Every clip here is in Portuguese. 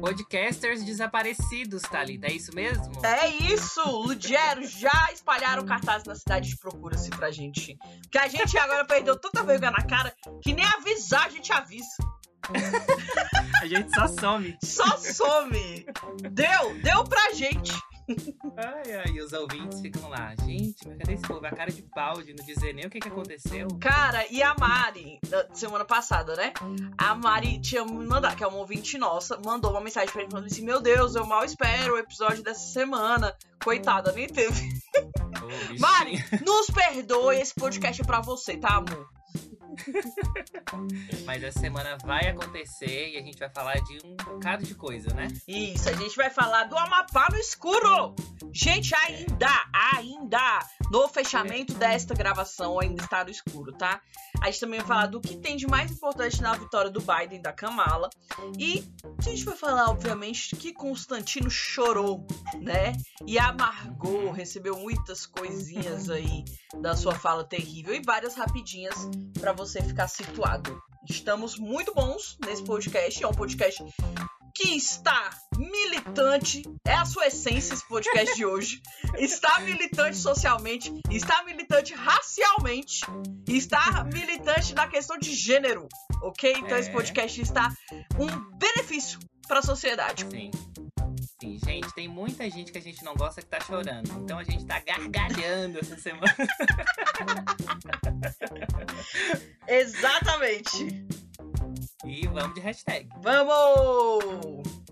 Podcasters desaparecidos, Thalita, é isso mesmo? É isso! Lugero, já espalharam cartazes na cidade de procura-se pra gente. Que a gente agora perdeu tanta vergonha na cara que nem avisar a gente avisa. a gente só some. Só some! Deu! Deu pra gente! Ai, ai, os ouvintes ficam lá. Gente, mas cadê esse povo? A cara de pau de não dizer nem o que, que aconteceu. Cara, e a Mari, da semana passada, né? A Mari tinha me mandado, que é uma ouvinte nossa, mandou uma mensagem pra gente falando assim: Meu Deus, eu mal espero o episódio dessa semana. Coitada, nem teve. Ô, Mari, nos perdoe, esse podcast é pra você, tá, amor? Mas essa semana vai acontecer e a gente vai falar de um bocado de coisa, né? Isso, a gente vai falar do Amapá no escuro. Gente, ainda, ainda, no fechamento desta gravação, ainda está no escuro, tá? A gente também vai falar do que tem de mais importante na vitória do Biden da Kamala. E a gente vai falar, obviamente, que Constantino chorou, né? E amargou, recebeu muitas coisinhas aí da sua fala terrível e várias rapidinhas para você ficar situado. Estamos muito bons nesse podcast, é um podcast que está militante, é a sua essência esse podcast de hoje. Está militante socialmente, está militante racialmente, está militante na questão de gênero, ok? Então É. esse podcast está um benefício para a sociedade. Sim. Sim, gente, tem muita gente que a gente não gosta que tá chorando. Então a gente tá gargalhando essa semana. Exatamente. E vamos de hashtag. Vamos!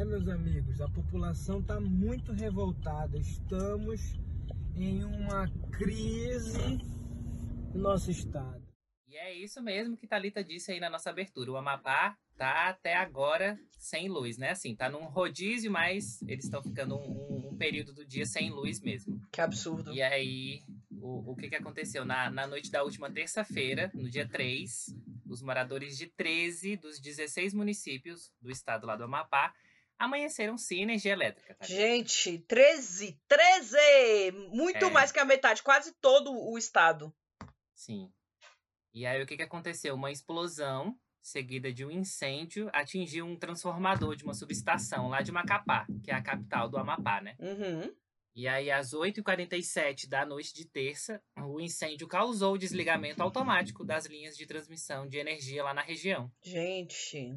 É, meus amigos, a população está muito revoltada. Estamos em uma crise no nosso estado. E é isso mesmo que Thalita disse aí na nossa abertura. O Amapá tá até agora sem luz, né? Assim, tá num rodízio, mas eles estão ficando um, um- um período do dia sem luz mesmo. Que absurdo. E aí, o, o que, que aconteceu? Na, na noite da última terça-feira, no dia 3, os moradores de 13 dos 16 municípios do estado lá do Amapá amanheceram sem energia elétrica. Tá? Gente, 13! 13! Muito É. mais que a metade, quase todo o estado. Sim. E aí, o que, que aconteceu? Uma explosão seguida de um incêndio atingiu um transformador de uma subestação lá de Macapá, que é a capital do Amapá, né? Uhum. E aí, às 8h47 da noite de terça, o incêndio causou o desligamento automático das linhas de transmissão de energia lá na região. Gente.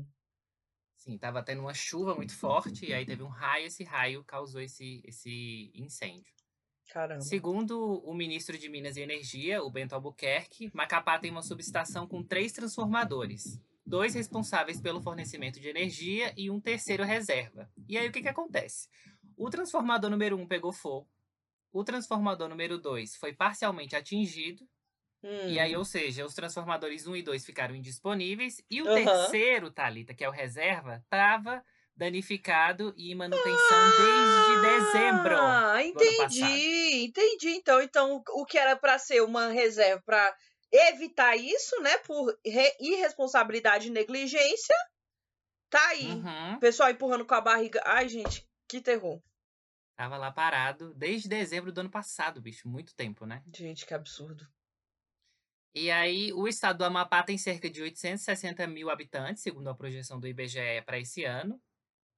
Sim, tava tendo uma chuva muito forte, e aí teve um raio, esse raio causou esse, esse incêndio. Caramba. Segundo o ministro de Minas e Energia, o Bento Albuquerque, Macapá tem uma subestação com três transformadores. Dois responsáveis pelo fornecimento de energia e um terceiro reserva. E aí o que, que acontece? O transformador número um pegou fogo. O transformador número 2 foi parcialmente atingido. Hum. E aí, ou seja, os transformadores 1 e 2 ficaram indisponíveis. E o Aham. terceiro, Thalita, que é o reserva, estava danificado e em manutenção desde dezembro. Ah, entendi, entendi. Então, então o que era pra ser uma reserva pra evitar isso, né, por re- irresponsabilidade e negligência, tá aí. Uhum. O pessoal empurrando com a barriga. Ai, gente, que terror. Tava lá parado desde dezembro do ano passado, bicho. Muito tempo, né? Gente, que absurdo. E aí, o estado do Amapá tem cerca de 860 mil habitantes, segundo a projeção do IBGE para esse ano.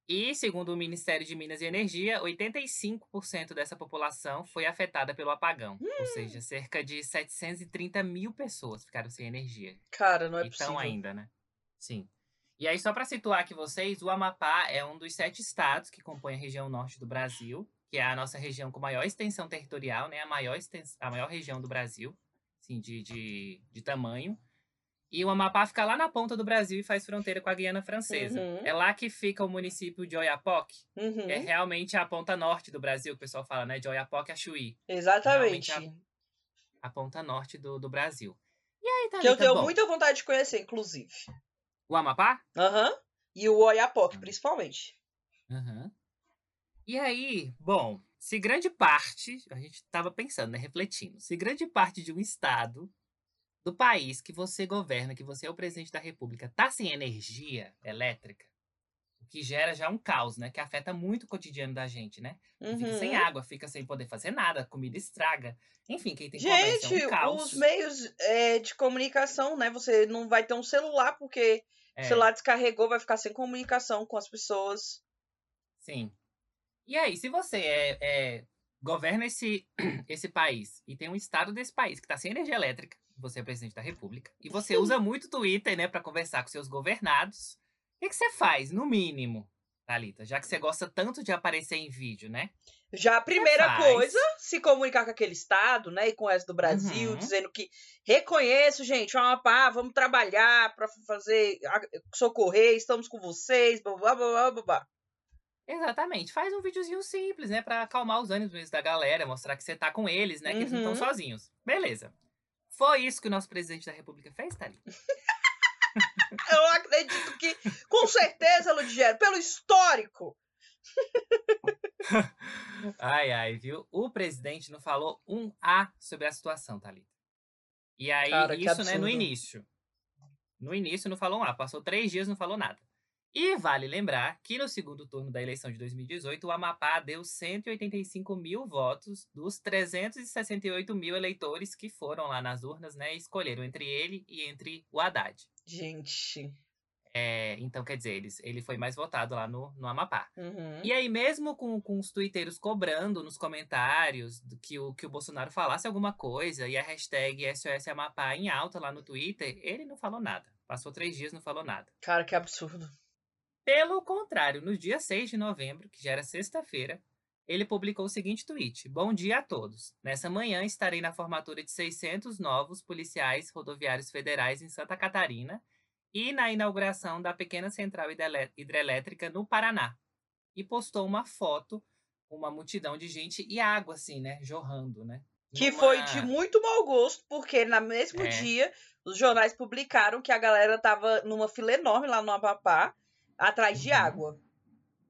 E, segundo o Ministério de Minas e Energia, 85% dessa população foi afetada pelo apagão. Ou seja, cerca de 730 mil pessoas ficaram sem energia. Cara, não é então, possível. ainda, né? Sim. E aí, só para situar aqui vocês, o Amapá é um dos sete estados que compõem a região norte do Brasil, que é a nossa região com maior extensão territorial, né? A maior, extens- a maior região do Brasil, assim, de, de, de tamanho. E o Amapá fica lá na ponta do Brasil e faz fronteira com a Guiana Francesa. Uhum. É lá que fica o município de Oiapoque. Uhum, É realmente a ponta norte do Brasil, que o pessoal fala, né? De Oiapoque a Chuí. Exatamente. realmente A ponta norte do, do Brasil. E aí, Que eu tenho bom, muita vontade de conhecer, inclusive. O Amapá? Aham. E o Oiapoque, principalmente. Aham. E aí, bom, se grande parte, a gente estava pensando, né, refletindo, se grande parte de um estado do país que você governa, que você é o presidente da república, tá sem energia elétrica, o que gera já um caos, né? Que afeta muito o cotidiano da gente, né? Uhum. Fica sem água, fica sem poder fazer nada, a comida estraga. Enfim, quem tem Gente, comércio é um caos. os meios é, de comunicação, né? Você não vai ter um celular porque É, o celular descarregou, vai ficar sem comunicação com as pessoas. Sim. E aí, se você é, é- governa esse, esse país e tem um estado desse país que tá sem energia elétrica, você é presidente da república, e você usa muito o Twitter, né, para conversar com seus governados, o que, que você faz, no mínimo, Thalita? Já que você gosta tanto de aparecer em vídeo, né? Já a primeira coisa, se comunicar com aquele estado, né, e com o resto do Brasil, Uhum. dizendo que reconheço, gente, o Amapá, vamos trabalhar para fazer socorrer, estamos com vocês, blá blá blá blá blá. Exatamente. Faz um videozinho simples, né? Pra acalmar os ânimos da galera, mostrar que você tá com eles, né? Que eles não Uhum. estão sozinhos. Beleza. Foi isso que o nosso presidente da república fez, Thalita? Eu acredito que, com certeza, Ludigero, pelo histórico. Ai, ai, viu? O presidente não falou um A sobre a situação, Thalita. E aí, Cara, isso, né, no início. No início não falou um A. Passou três dias não falou nada. E vale lembrar que no segundo turno da eleição de 2018, o Amapá deu 185 mil votos dos 368 mil eleitores que foram lá nas urnas, né? E escolheram entre ele e entre o Haddad. Gente. É, então, quer dizer, ele, ele foi mais votado lá no, no Amapá. Uhum. E aí, mesmo com, com os twitteiros cobrando nos comentários que o, que o Bolsonaro falasse alguma coisa e a hashtag SOS Amapá em alta lá no Twitter, ele não falou nada. Passou três dias não falou nada. Cara, que absurdo. Pelo contrário, no dia 6 de novembro, que já era sexta-feira, ele publicou o seguinte tweet: Bom dia a todos. Nessa manhã estarei na formatura de 600 novos policiais rodoviários federais em Santa Catarina e na inauguração da pequena central hidrelé- hidrelétrica no Paraná. E postou uma foto com uma multidão de gente e água, assim, né? Jorrando, né? Que foi de muito mau gosto, porque no mesmo É. dia os jornais publicaram que a galera tava numa fila enorme lá no Amapá, atrás de Uhum. água.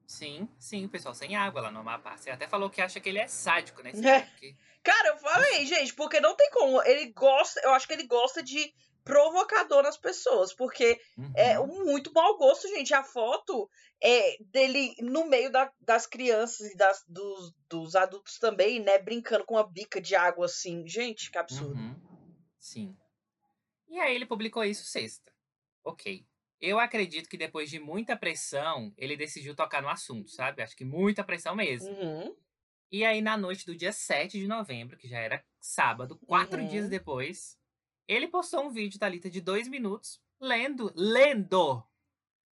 Sim, sim, o pessoal sem água lá no Amapá. Você até falou que acha que ele é sádico, né? É. cara, porque- Cara, eu falei, gente, porque não tem como. Ele gosta, eu acho que ele gosta de provocador nas pessoas, porque é Uhum. um muito mau gosto, gente. A foto é dele no meio da- das crianças e das, dos, dos adultos também, né? Brincando com uma bica de água assim. Gente, que absurdo. Uhum. Sim. E aí ele publicou isso sexta. Ok. Eu acredito que depois de muita pressão, ele decidiu tocar no assunto, sabe? Acho que muita pressão mesmo. Uhum. E aí, na noite do dia 7 de novembro, que já era sábado, quatro Uhum. dias depois, ele postou um vídeo, Thalita, de dois minutos, lendo, lendo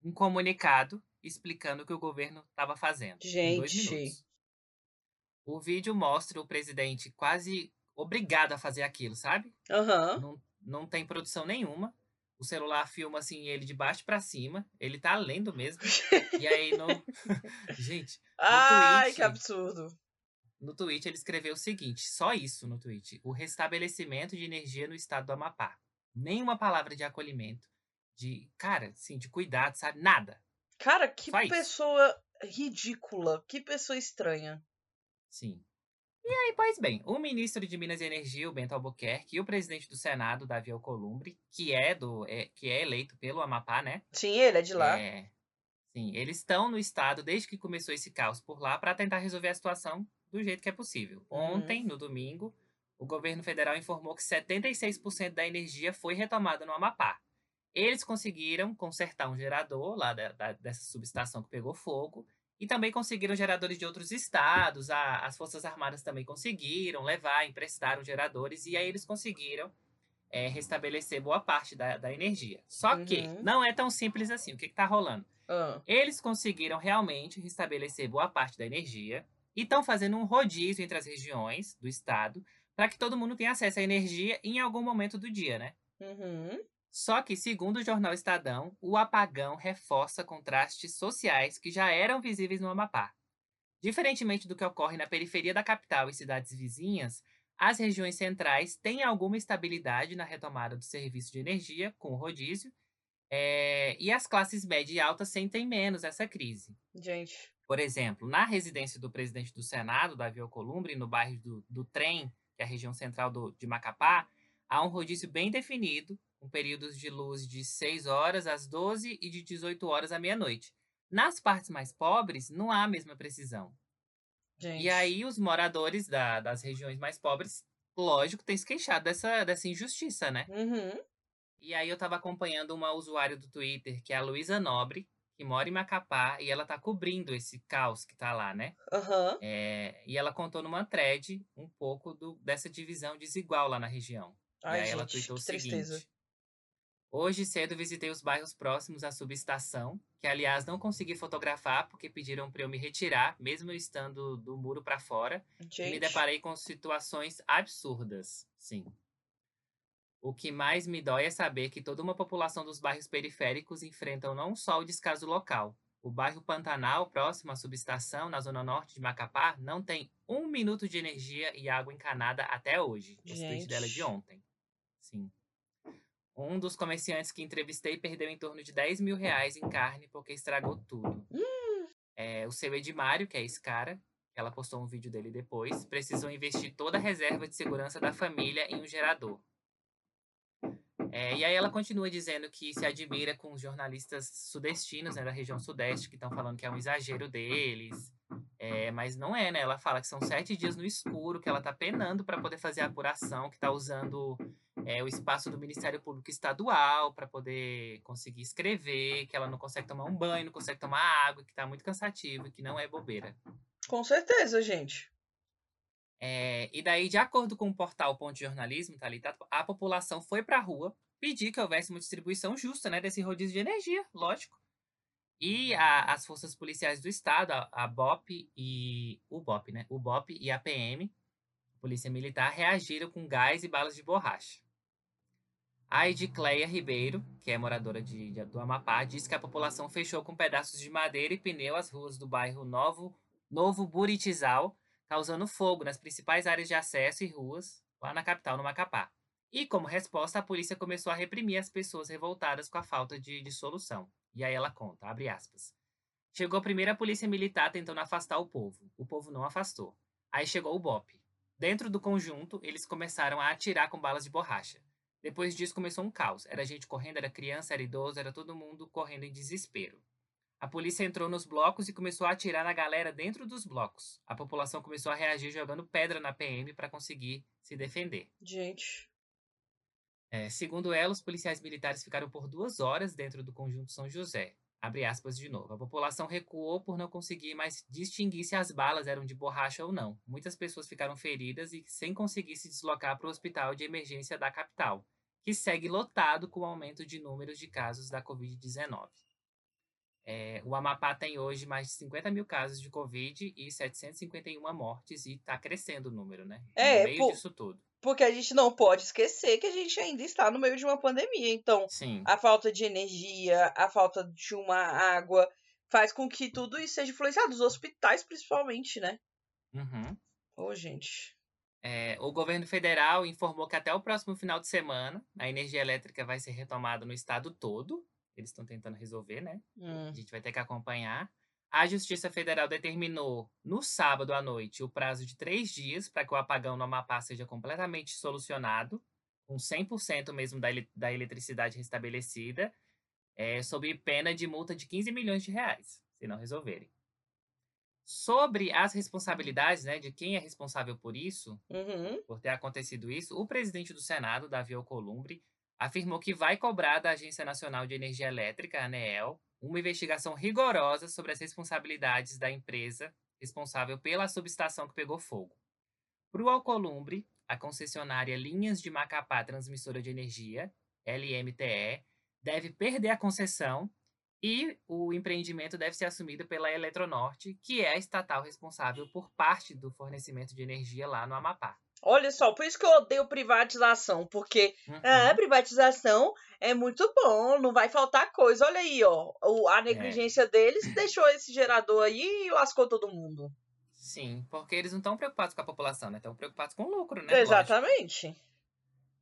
um comunicado explicando o que o governo estava fazendo. Gente. O vídeo mostra o presidente quase obrigado a fazer aquilo, sabe? Aham. Não, não tem produção nenhuma. O celular filma assim ele de baixo pra cima. Ele tá lendo mesmo. E aí no. Gente, Ai, tweet. que absurdo. no tweet ele escreveu o seguinte: só isso no tweet. O restabelecimento de energia no estado do Amapá. Nenhuma palavra de acolhimento. De, cara, assim, de cuidado, sabe? Nada. Cara, que Só isso. pessoa ridícula. Que pessoa estranha. Sim. E aí, pois bem, o ministro de Minas e Energia, o Bento Albuquerque, e o presidente do Senado, Davi Alcolumbre, que é do é, que é eleito pelo Amapá, né? Sim, ele é de lá. É, sim, eles estão no estado desde que começou esse caos por lá para tentar resolver a situação do jeito que é possível. Uhum. Ontem, no domingo, o governo federal informou que 76% da energia foi retomada no Amapá. Eles conseguiram consertar um gerador lá da- da- dessa subestação que pegou fogo e também conseguiram geradores de outros estados. a- as Forças Armadas também conseguiram levar, emprestaram geradores e aí eles conseguiram é, restabelecer boa parte da, da energia. Só que Uhum. não é tão simples assim. O que está rolando? Ah, Eles conseguiram realmente restabelecer boa parte da energia e estão fazendo um rodízio entre as regiões do estado para que todo mundo tenha acesso à energia em algum momento do dia, né? Uhum. Só que, segundo o jornal Estadão, o apagão reforça contrastes sociais que já eram visíveis no Amapá. Diferentemente do que ocorre na periferia da capital e cidades vizinhas, as regiões centrais têm alguma estabilidade na retomada do serviço de energia, com o rodízio, eh, e as classes média e alta sentem menos essa crise. Gente. Por exemplo, na residência do presidente do Senado, Davi Alcolumbre, no bairro do, do Trem, que é a região central do- de Macapá, há um rodízio bem definido, com períodos de luz de 6 horas às 12 e de 18 horas à meia-noite. Nas partes mais pobres, não há a mesma precisão. Gente. E aí, os moradores da- das regiões mais pobres, lógico, têm se queixado dessa, dessa injustiça, né? Uhum. E aí, eu tava acompanhando uma usuária do Twitter, que é a Luísa Nobre, que mora em Macapá, e ela tá cobrindo esse caos que tá lá, né? Aham. É, e ela contou numa thread um pouco do- dessa divisão desigual lá na região. Ai, e aí ela gente, tweetou que o tristeza. Hoje cedo visitei os bairros próximos à subestação, que aliás não consegui fotografar porque pediram para eu me retirar, mesmo eu estando do muro para fora, e me Gente. deparei com situações absurdas. Sim. O que mais me dói é saber que toda uma população dos bairros periféricos enfrentam não só o descaso local. O bairro Pantanal, próximo à subestação, na zona norte de Macapá, não tem um minuto de energia e água encanada até hoje. Tweet dela de Gente. ontem. Sim. Um dos comerciantes que entrevistei perdeu em torno de 10 mil reais em carne porque estragou tudo. É, o seu Edmário, que é esse cara, ela postou um vídeo dele depois, precisou investir toda a reserva de segurança da família em um gerador. É, e aí ela continua dizendo que se admira com os jornalistas sudestinos, né, da região sudeste, que estão falando que é um exagero deles. É, mas não é, né? Ela fala que são sete dias no escuro, que ela tá penando para poder fazer a apuração, que tá usando é, o espaço do Ministério Público Estadual para poder conseguir escrever, que ela não consegue tomar um banho, não consegue tomar água, que tá muito cansativo e que não é bobeira. Com certeza, gente. É, e daí, de acordo com o portal Ponto de Jornalismo, Thalita, a população foi para a rua pedir que houvesse uma distribuição justa né, desse rodízio de energia, lógico. E a- as forças policiais do estado, a, a BOP e o BOP, né? O BOP e a PM, Polícia Militar, reagiram com gás e balas de borracha. A Edicleia Ribeiro, que é moradora de, de- do Amapá, disse que a população fechou com pedaços de madeira e pneu as ruas do bairro Novo, Novo Buritizal, causando fogo nas principais áreas de acesso e ruas lá na capital, no Macapá. E, como resposta, a polícia começou a reprimir as pessoas revoltadas com a falta de, de solução. E aí ela conta, abre aspas. Chegou a polícia militar tentando afastar o povo. O povo não afastou. Aí chegou o BOP. Dentro do conjunto, eles começaram a atirar com balas de borracha. Depois disso começou um caos. Era gente correndo, era criança, era idoso, era todo mundo correndo em desespero. A polícia entrou nos blocos e começou a atirar na galera dentro dos blocos. A população começou a reagir jogando pedra na PM para conseguir se defender. Gente. É, segundo ela, os policiais militares ficaram por duas horas dentro do conjunto São José. Abre aspas de novo. A população recuou por não conseguir mais distinguir se as balas eram de borracha ou não. Muitas pessoas ficaram feridas e sem conseguir se deslocar para o hospital de emergência da capital, que segue lotado com o aumento de números de casos da Covid-19. É, o Amapá tem hoje mais de 50 mil casos de Covid e 751 mortes, e está crescendo o número, né? É, no meio pô- disso tudo. Porque a gente não pode esquecer que a gente ainda está no meio de uma pandemia. Então, Sim. a falta de energia, a falta de uma água, faz com que tudo isso seja influenciado. Os hospitais, principalmente, né? Uhum. Ô, gente. É, o governo federal informou que até o próximo final de semana a energia elétrica vai ser retomada no estado todo. Eles estão tentando resolver, né? Hum. A gente vai ter que acompanhar. A Justiça Federal determinou no sábado à noite o prazo de três dias para que o apagão no Amapá seja completamente solucionado, com 100% mesmo da, ele- da eletricidade restabelecida, é, sob pena de multa de 15 milhões de reais, se não resolverem. Sobre as responsabilidades, né, de quem é responsável por isso, Uhum. por ter acontecido isso, o presidente do Senado, Davi Alcolumbre, afirmou que vai cobrar da Agência Nacional de Energia Elétrica, ANEEL, uma investigação rigorosa sobre as responsabilidades da empresa responsável pela subestação que pegou fogo. Para o Alcolumbre, a concessionária Linhas de Macapá Transmissora de Energia, LMTE, deve perder a concessão e o empreendimento deve ser assumido pela Eletronorte, que é a estatal responsável por parte do fornecimento de energia lá no Amapá. Olha só, por isso que eu odeio privatização, porque Uhum. a privatização é muito bom, não vai faltar coisa. Olha aí, ó, a negligência deles deixou esse gerador aí e lascou todo mundo. Sim, porque eles não estão preocupados com a população, né? Estão preocupados com o lucro, né? Exatamente.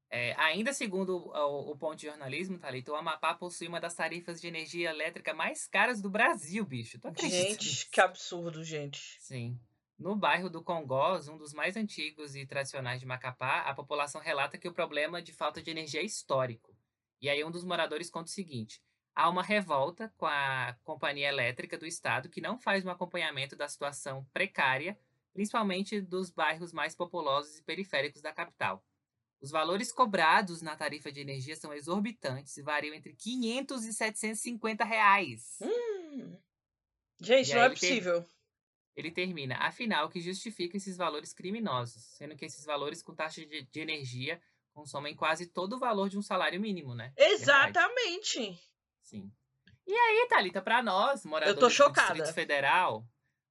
É, ainda segundo o, o ponto de jornalismo, Thalita, o Amapá possui uma das tarifas de energia elétrica mais caras do Brasil, bicho. Tu acredita Gente, que absurdo, gente. Sim. No bairro do Congós, um dos mais antigos e tradicionais de Macapá, a população relata que o problema de falta de energia é histórico. E aí um dos moradores conta o seguinte: há uma revolta com a companhia elétrica do estado que não faz um acompanhamento da situação precária, principalmente dos bairros mais populosos e periféricos da capital. Os valores cobrados na tarifa de energia são exorbitantes e variam entre 500 e 750 reais. Hum. Gente, E não é possível. Ele termina, afinal, o que justifica esses valores criminosos, sendo que esses valores com taxa de, de energia consomem quase todo o valor de um salário mínimo, né? Verdade. Exatamente. Sim. E aí, Thalita, para nós, moradores do. Distrito Federal,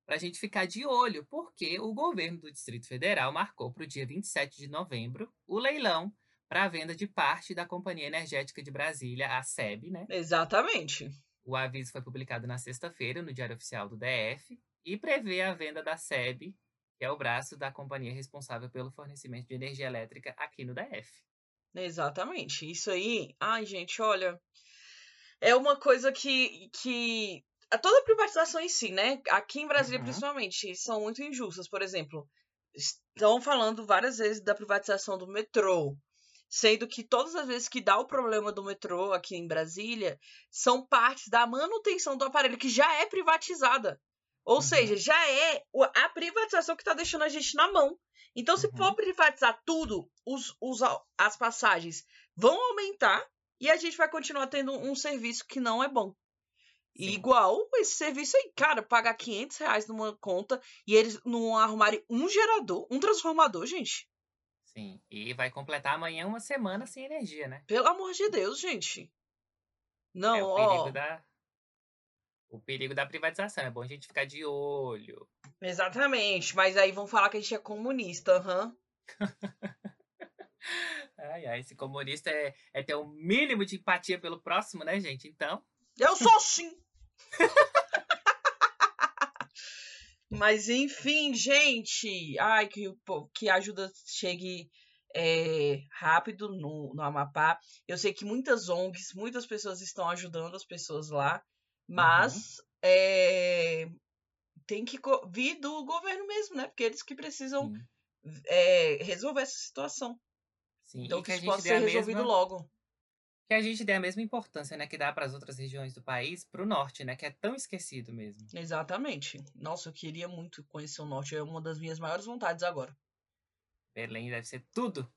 para a gente ficar de olho, porque o governo do Distrito Federal marcou para o dia 27 de novembro o leilão para a venda de parte da Companhia Energética de Brasília, a SEB, né? Exatamente. O aviso foi publicado na sexta-feira no Diário Oficial do DF e prevê a venda da SEB, que é o braço da companhia responsável pelo fornecimento de energia elétrica aqui no DF. Exatamente. Isso aí, ai, gente, olha, é uma coisa que que a toda privatização em si, né? Aqui em Brasília Uhum. principalmente, são muito injustas. Por exemplo, estão falando várias vezes da privatização do metrô, sendo que todas as vezes que dá o problema do metrô aqui em Brasília, são partes da manutenção do aparelho que já é privatizada. Ou Uhum. seja, já é a privatização que está deixando a gente na mão. Então, se Uhum. for privatizar tudo, os, os, as passagens vão aumentar e a gente vai continuar tendo um serviço que não é bom. Sim. igual esse serviço aí, cara, pagar 500 reais numa conta e eles não arrumarem um gerador, um transformador, gente. Sim. E vai completar amanhã uma semana sem energia, né? Pelo amor de Deus, gente. Não, é ó. da. O perigo da privatização. É bom a gente ficar de olho. Exatamente. Mas aí vão falar que a gente é comunista, aham. Ai, ai, esse comunista é, é ter o mínimo de empatia pelo próximo, né, gente? Então. Eu sou sim! Mas enfim, gente. Ai, que, que a ajuda chegue é, rápido no, no Amapá. Eu sei que muitas ONGs, muitas pessoas estão ajudando as pessoas lá, mas é, tem que vir do governo mesmo, né? Porque eles que precisam é, resolver essa situação. sim. Então que que a isso gente possa ser resolvido mesma. logo. Que a gente dê a mesma importância, né, que dá para as outras regiões do país, pro norte, né, que é tão esquecido mesmo. Exatamente. Nossa, eu queria muito conhecer o norte. É uma das minhas maiores vontades agora. Belém deve ser tudo.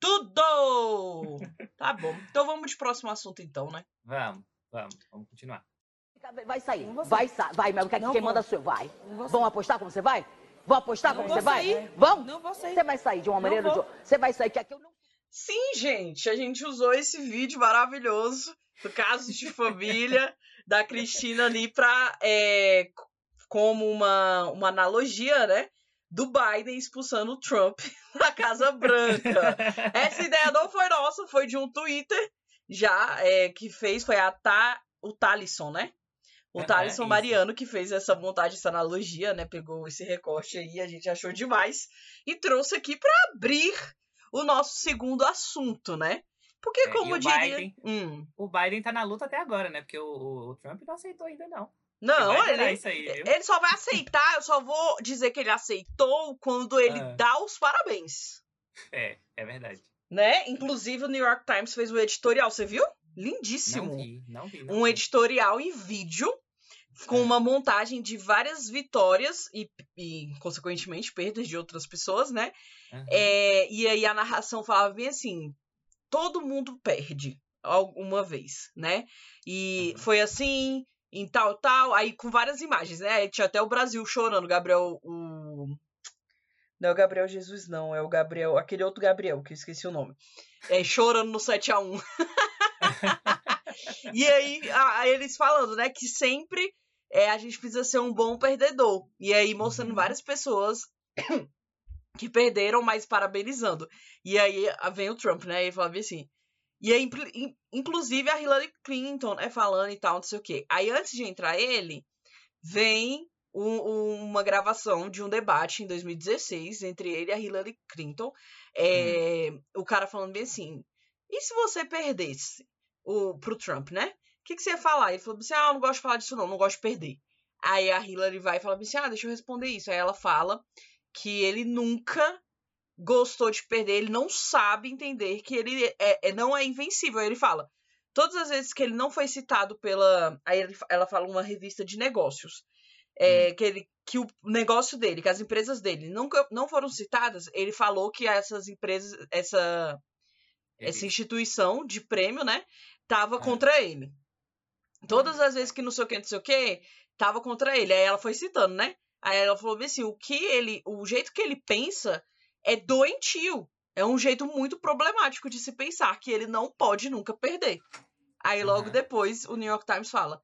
Tudo! tá bom. Então vamos de próximo assunto, então, né? Vamos, vamos, vamos continuar. Vai sair. Vai, sa vai, Mel. Quem, Não quem manda sou eu. Vai. Vão apostar como você vai? Vão apostar como você vai? sair. Vão? Não vou sair. Você vai sair de uma maneira ou de outra. Você vai sair, que aqui eu não. Sim, gente, a gente usou esse vídeo maravilhoso do caso de família da Cristina ali pra, é, como uma, uma analogia, né? Do Biden expulsando o Trump da Casa Branca. Essa ideia não foi nossa, foi de um Twitter já é, que fez, foi a Ta, o Talisson, né? O Aham, Talisson isso. Mariano que fez essa montagem, essa analogia, né? Pegou esse recorte aí, a gente achou demais e trouxe aqui pra abrir o nosso segundo assunto, né? Porque, É, como o diria. Biden- Hum, O Biden tá na luta até agora, né? Porque o, o- Trump não aceitou ainda, não. não, ele, isso aí, ele só vai aceitar, eu só vou dizer que ele aceitou quando ele Ah. dá os parabéns. É, é verdade. Né? Inclusive, o New York Times fez um editorial, você viu? Não Lindíssimo. vi, não vi. Não um vi. editorial em vídeo com É. uma montagem de várias vitórias e, e, consequentemente, perdas de outras pessoas, né? Aham. É, e aí a narração falava bem assim: todo mundo perde alguma vez, né? E Uhum. foi assim, em tal, tal, aí com várias imagens, né? Aí tinha até o Brasil chorando, Gabriel, o. Não é o Gabriel Jesus, não, é o Gabriel, aquele outro Gabriel, que eu esqueci o nome. É, chorando no 7x1. e aí, a- aí eles falando, né, que sempre é, a gente precisa ser um bom perdedor. E aí mostrando Uhum. várias pessoas que perderam, mas parabenizando. E aí vem o Trump, né? E bem assim. E aí, inclusive, a Hillary Clinton, né, falando e tal, não sei o quê. Aí, antes de entrar ele, vem um- uma gravação de um debate em 2016 entre ele e a Hillary Clinton. É, O cara falando bem assim: e se você perdesse o, pro Trump, né? O que, que você ia falar? Ele falou assim: ah, eu não gosto de falar disso, não, não gosto de perder. Aí a Hillary vai e fala assim: ah, deixa eu responder isso. Aí ela fala que ele nunca gostou de perder, ele não sabe entender que ele é, é, não é invencível. Aí ele fala: todas as vezes que ele não foi citado pela. Aí ele, ela fala uma revista de negócios. É, Hum. que, ele, que o negócio dele, que as empresas dele nunca não foram citadas, ele falou que essas empresas, essa, essa instituição de prêmio, né, tava É. contra ele. Todas as vezes que não sei o que, não sei o que, tava contra ele. Aí ela foi citando, né? Aí ela falou assim, o que ele, o jeito que ele pensa é doentio. É um jeito muito problemático de se pensar que ele não pode nunca perder. Aí logo Aham. depois o New York Times fala: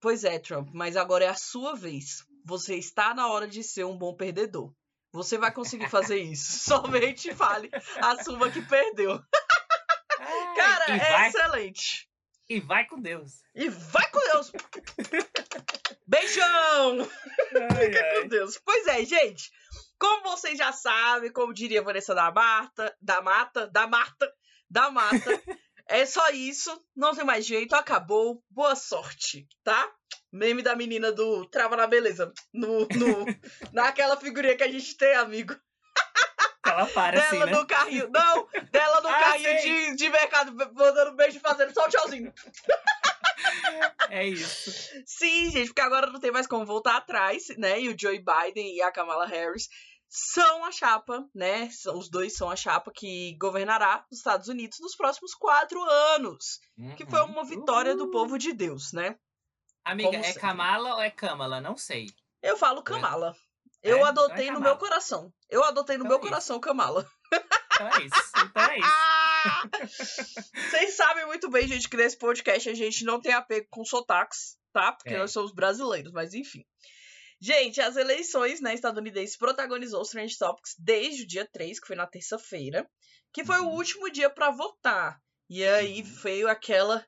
Pois é, Trump, mas agora é a sua vez. Você está na hora de ser um bom perdedor. Você vai conseguir fazer isso. Somente fale, assuma que perdeu. Ai, Cara, é vai, excelente. E vai com Deus. E vai com Deus. Beijão! Ai, Fica com ai. Deus. Pois é, gente. Como vocês já sabem, como diria a Vanessa da Marta, da Mata, da Marta, da Mata, é só isso. Não tem mais jeito, acabou. Boa sorte, tá? Meme da menina do Trava na Beleza. No, no, naquela figurinha que a gente tem, amigo. Ela para assim, dela né? no carrinho. Não, dela no Ah, carrinho sei. de, de mercado, mandando beijo e fazendo só um tchauzinho. É isso. Sim, gente, porque agora não tem mais como voltar atrás, né? E o Joe Biden e a Kamala Harris são a chapa, né? Os dois são a chapa que governará os Estados Unidos nos próximos quatro anos. Que foi Uhum. uma vitória do povo de Deus, né? Amiga, como é sempre. Kamala ou é Kamala? Não sei. Eu falo Kamala. Eu É? adotei é no meu coração. Eu adotei no Então meu é coração Kamala. Então é isso. Então é isso. Vocês sabem muito bem, gente, que nesse podcast a gente não tem apego com sotaques, tá? Porque É. nós somos brasileiros, mas enfim. Gente, as eleições né, estadunidenses protagonizou os Trend Topics desde o dia 3, que foi na terça-feira, que foi o Uhum. último dia pra votar. E aí Uhum. veio aquela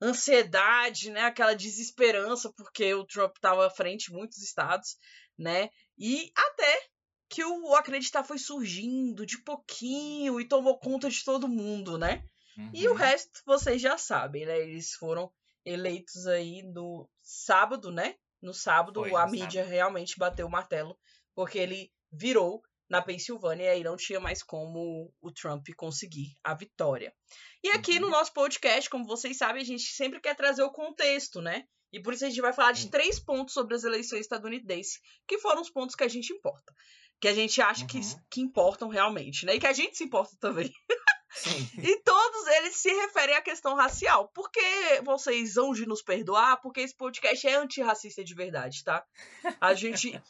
ansiedade, né? Aquela desesperança, porque o Trump estava à frente em muitos estados, né? E até que o acreditar foi surgindo de pouquinho e tomou conta de todo mundo, né? E o Uhum. resto vocês já sabem, né? Eles foram eleitos aí no sábado, né? No sábado Foi, no a mídia realmente bateu o martelo, porque ele virou na Pensilvânia e aí não tinha mais como o Trump conseguir a vitória. E aqui no Uhum. nosso podcast, como vocês sabem, a gente sempre quer trazer o contexto, né? E por isso a gente vai falar de três pontos sobre as eleições estadunidenses, que foram os pontos que a gente importa. Que a gente acha que, Uhum. que importam realmente, né? E que a gente se importa também. Sim. E todos eles se referem à questão racial. Por que vocês vão de nos perdoar? Porque esse podcast é antirracista de verdade, tá? A gente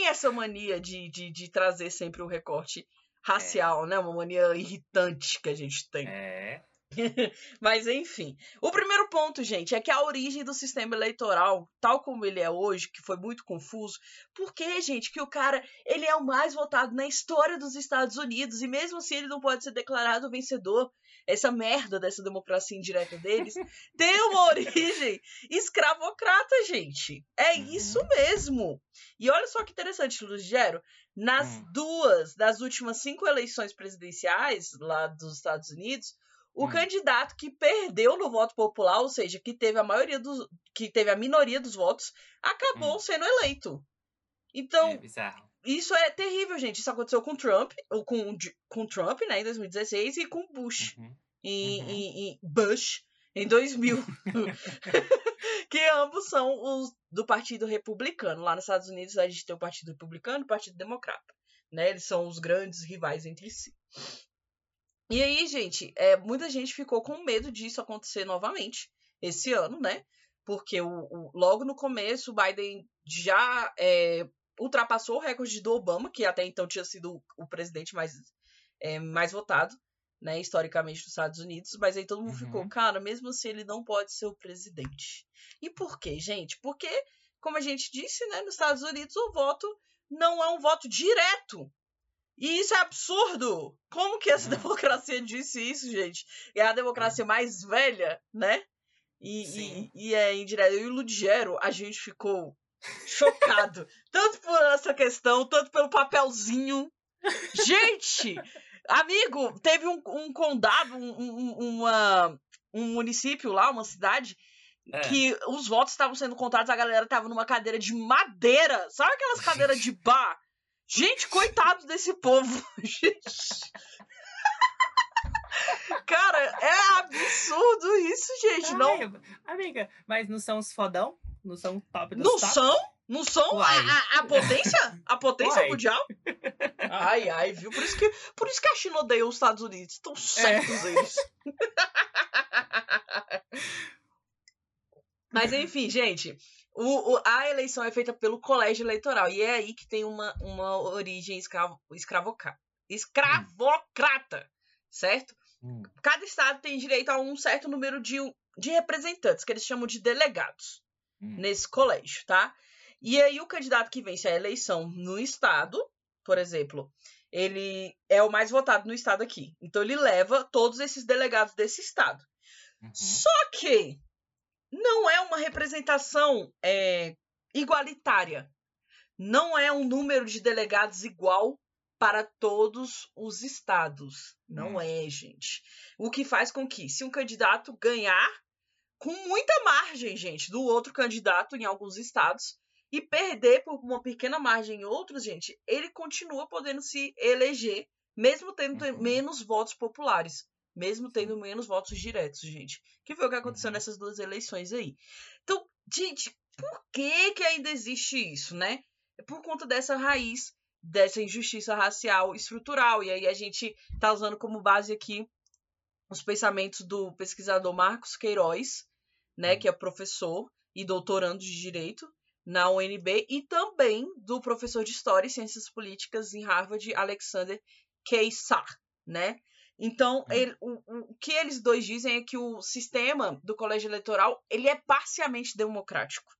tem essa mania de, de, de trazer sempre o recorte racial, né? Uma mania irritante que a gente tem. É. Mas enfim. O primeiro ponto, gente, é que a origem do sistema eleitoral, tal como ele é hoje, que foi muito confuso, por que, gente, que o cara, ele é o mais votado na história dos Estados Unidos e mesmo assim ele não pode ser declarado vencedor? Essa merda dessa democracia indireta deles tem uma origem escravocrata, gente. É Uhum. isso mesmo. E olha só que interessante, Lugero. Nas Hum. duas das últimas cinco eleições presidenciais lá dos Estados Unidos, o Hum. candidato que perdeu no voto popular, ou seja, que teve a maioria dos. que teve a minoria dos votos, acabou Hum. sendo eleito. Então, É isso é terrível, gente. Isso aconteceu com Trump, ou com, com Trump, né, em 2016, e com Bush Uhum. em, Uhum. em- em Bush em 2000. que ambos são os do Partido Republicano. Lá nos Estados Unidos a gente tem o Partido Republicano e o Partido Democrata. Né? Eles são os grandes rivais entre si. E aí, gente, é, muita gente ficou com medo disso acontecer novamente esse ano, né? Porque o, o- logo no começo o Biden já é, ultrapassou o recorde do Obama, que até então tinha sido o presidente mais, é, mais votado né, historicamente nos Estados Unidos, mas aí todo mundo Uhum. ficou, cara, mesmo assim ele não pode ser o presidente. E por quê, gente? Porque, como a gente disse, né, nos Estados Unidos o voto não é um voto direto. E isso é absurdo! Como que essa Uhum. democracia disse isso, gente? É a democracia mais velha, né? E, e, e é indireto. Eu e o Ludgero, a gente ficou chocado. tanto por essa questão, tanto pelo papelzinho. Gente! Amigo, teve um, um condado, um, um- uma, um município lá, uma cidade, É. que os votos estavam sendo contados, a galera tava numa cadeira de madeira. Sabe aquelas cadeiras de bar? Gente, coitados desse povo. Cara, é absurdo isso, gente. Não, Ai, Amiga, mas não são os fodão? Não são o top dos não top? são? Não são a, a- a potência? A potência Uai. mundial? Ai, ai, viu? Por isso que, por isso que a China odeia os Estados Unidos. Estão certos eles. Mas enfim, gente. O- o- a eleição é feita pelo colégio eleitoral. E é aí que tem uma, uma origem escravo, escravoca, escravocrata. Certo? Hum, Cada estado tem direito a um certo número de, de representantes, que eles chamam de delegados hum. nesse colégio, tá? E aí o candidato que vence a eleição no estado, por exemplo, ele é o mais votado no estado aqui. Então ele leva todos esses delegados desse estado. Uhum. Só que não é uma representação é, igualitária. Não é um número de delegados igual para todos os estados. Não Hum. é, gente. O que faz com que, se um candidato ganhar com muita margem, gente, do outro candidato em alguns estados e perder por uma pequena margem em outros, gente, ele continua podendo se eleger, mesmo tendo Uhum. menos votos populares, mesmo tendo menos votos diretos, gente. Que foi o que aconteceu Uhum. nessas duas eleições aí. Então, gente, por que que ainda existe isso, né? É por conta dessa raiz dessa injustiça racial estrutural. E aí a gente tá usando como base aqui os pensamentos do pesquisador Marcos Queiroz, né, Hum. que é professor e doutorando de direito na UNB, e também do professor de História e Ciências Políticas em Harvard, Alexander Keissar, né? Então, Hum. ele- o, o que eles dois dizem é que o sistema do colégio eleitoral ele é parcialmente democrático.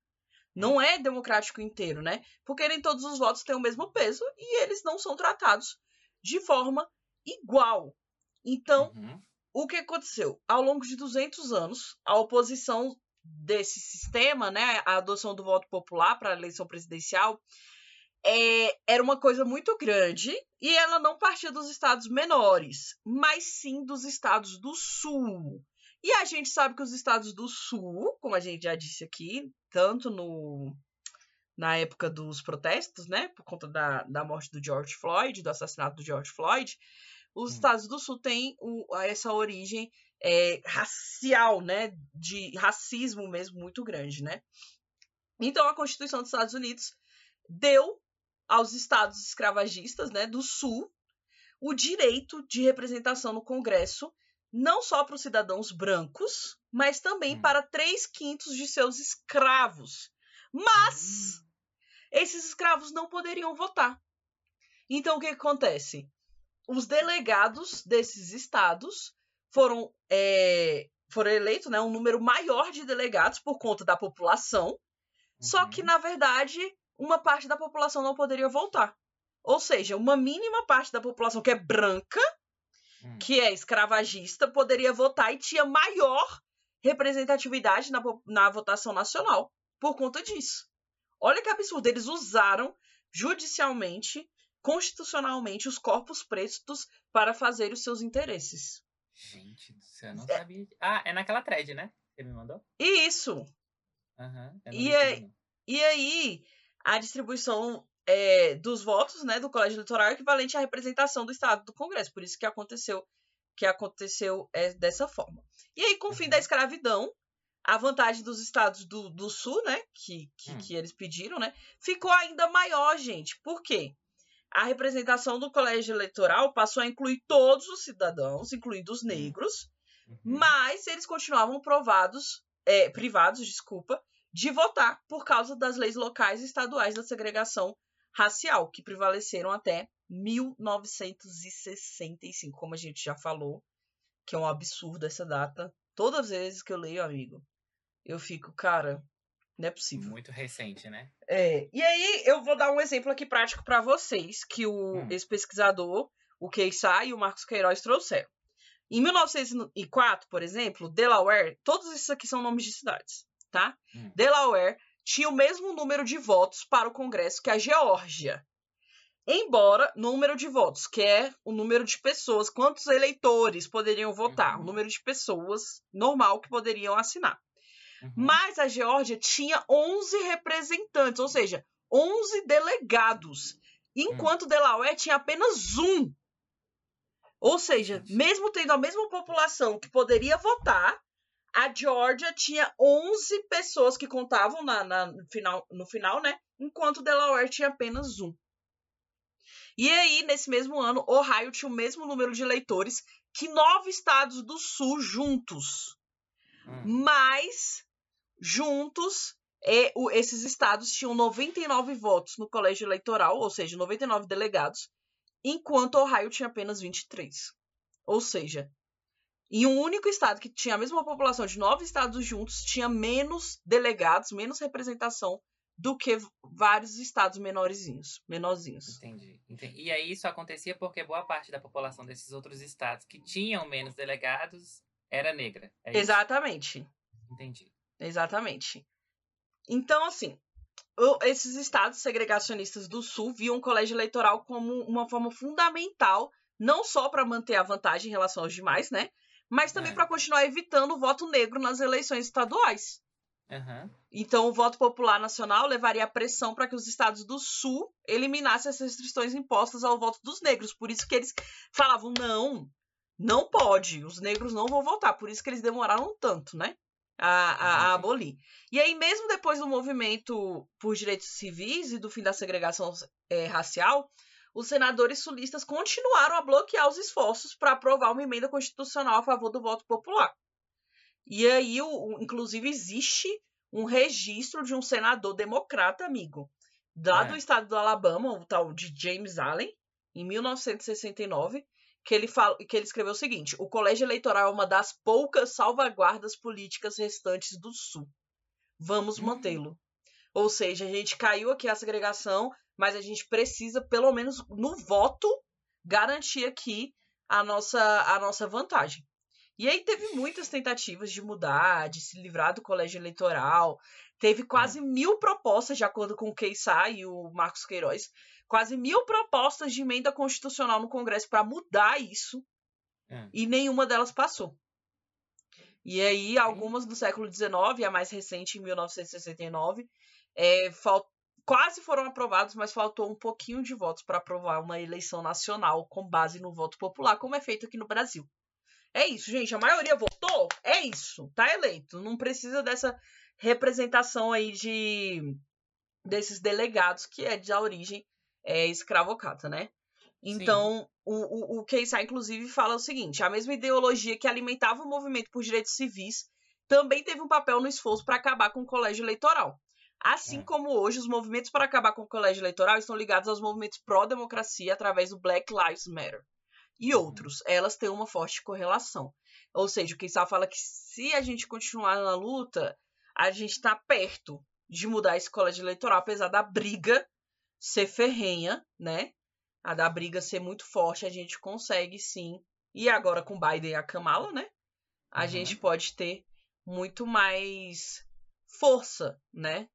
Não é democrático inteiro, né? Porque nem todos os votos têm o mesmo peso e eles não são tratados de forma igual. Então, Uhum. o que aconteceu? Ao longo de 200 anos, a oposição desse sistema, né, a adoção do voto popular para a eleição presidencial, é, era uma coisa muito grande e ela não partia dos estados menores, mas sim dos estados do sul. E a gente sabe que os estados do sul, como a gente já disse aqui, tanto no na época dos protestos, né, por conta da, da morte do George Floyd, do assassinato do George Floyd, os Hum. estados do sul têm o- essa origem é, racial, né, de racismo mesmo muito grande, né. Então a Constituição dos Estados Unidos deu aos estados escravagistas, né, do sul, o direito de representação no Congresso, não só para os cidadãos brancos, mas também Hum. para três quintos de seus escravos. Mas esses escravos não poderiam votar. Então o que acontece? Os delegados desses estados foram, é, foram eleitos, né, um número maior de delegados por conta da população, só que, Uhum. na verdade, uma parte da população não poderia votar. Ou seja, uma mínima parte da população que é branca, Hum. que é escravagista, poderia votar e tinha maior representatividade na, na votação nacional por conta disso. Olha que absurdo. Eles usaram judicialmente, constitucionalmente, os corpos pretos para fazer os seus interesses. Gente do céu, não sabia. Ah, é naquela thread, né? Você me mandou? E isso. Não E não. E aí, a distribuição é, dos votos, né, do colégio eleitoral é equivalente à representação do Estado do Congresso. Por isso que aconteceu que aconteceu é, dessa forma. E aí, com o fim Uhum. da escravidão, a vantagem dos estados do, do sul, né, que, que, Hum. que eles pediram, né, ficou ainda maior, gente. Por quê? A representação do colégio eleitoral passou a incluir todos os cidadãos, incluindo os negros, Uhum. mas eles continuavam provados, é, privados, desculpa, de votar por causa das leis locais e estaduais da segregação racial, que prevaleceram até 1965, como a gente já falou, que é um absurdo essa data. Todas as vezes que eu leio, amigo, eu fico, cara, não é possível. Muito recente, né? É, e aí eu vou dar um exemplo aqui prático para vocês que o Hum. esse pesquisador, o Keissá e o Marcos Queiroz trouxeram. Em 1904, por exemplo, Delaware, todos esses aqui são nomes de cidades, tá? Hum. Delaware tinha o mesmo número de votos para o Congresso que a Geórgia. Embora número de votos, que é o número de pessoas, quantos eleitores poderiam votar, Uhum. o número de pessoas normal que poderiam assinar. Uhum. Mas a Geórgia tinha 11 representantes, ou seja, 11 delegados, enquanto Delaware tinha apenas um. Ou seja, mesmo tendo a mesma população que poderia votar, a Geórgia tinha 11 pessoas que contavam na, na- no, final, no final, né? Enquanto Delaware tinha apenas um. E aí, nesse mesmo ano, Ohio tinha o mesmo número de eleitores que nove estados do sul juntos. Hum. Mas, juntos, é, o- esses estados tinham 99 votos no colégio eleitoral, ou seja, 99 delegados, enquanto Ohio tinha apenas 23. Ou seja, em um único estado que tinha a mesma população de nove estados juntos, tinha menos delegados, menos representação do que vários estados menorzinhos, menorzinhos. Entendi, entendi. E aí isso acontecia porque boa parte da população desses outros estados que tinham menos delegados era negra. É? Exatamente. Entendi. Exatamente. Então, assim, esses estados segregacionistas do Sul viam o colégio eleitoral como uma forma fundamental, não só para manter a vantagem em relação aos demais, né? Mas também É. para continuar evitando o voto negro nas eleições estaduais. Aham. Então, o voto popular nacional levaria a pressão para que os estados do Sul eliminassem as restrições impostas ao voto dos negros. Por isso que eles falavam: não, não pode, os negros não vão votar. Por isso que eles demoraram tanto, né? A, a- a Entendi. abolir. E aí, mesmo depois do movimento por direitos civis e do fim da segregação eh, racial, os senadores sulistas continuaram a bloquear os esforços para aprovar uma emenda constitucional a favor do voto popular. E aí, o, inclusive, existe um registro de um senador democrata, amigo, lá É. do estado do Alabama, o tal de James Allen, em 1969, que ele, fala, que ele escreveu o seguinte: o colégio eleitoral é uma das poucas salvaguardas políticas restantes do Sul. Vamos Hum. mantê-lo. Ou seja, a gente caiu aqui a segregação, mas a gente precisa, pelo menos no voto, garantir aqui a nossa, a nossa vantagem. E aí teve muitas tentativas de mudar, de se livrar do colégio eleitoral. Teve quase mil propostas, de acordo com o Keissá e o Marcos Queiroz, quase mil propostas de emenda constitucional no Congresso para mudar isso, É. e nenhuma delas passou. E aí, algumas do século XIX, a mais recente, em 1969, é, quase foram aprovados, mas faltou um pouquinho de votos para aprovar uma eleição nacional com base no voto popular, como é feito aqui no Brasil. É isso, gente. A maioria votou? É isso. Tá eleito. Não precisa dessa representação aí de desses delegados que é de origem é, escravocrata, né? Então, o, o, o inclusive, fala o seguinte: a mesma ideologia que alimentava o movimento por direitos civis também teve um papel no esforço para acabar com o colégio eleitoral. Assim É. como hoje, os movimentos para acabar com o colégio eleitoral estão ligados aos movimentos pró-democracia através do Black Lives Matter e outros. Elas têm uma forte correlação. Ou seja, o Keissá fala que se a gente continuar na luta, a gente está perto de mudar esse colégio eleitoral, apesar da briga ser ferrenha, né? A da briga ser muito forte, a gente consegue sim. E agora com Biden e a Kamala, né? A Uhum. gente pode ter muito mais força, né?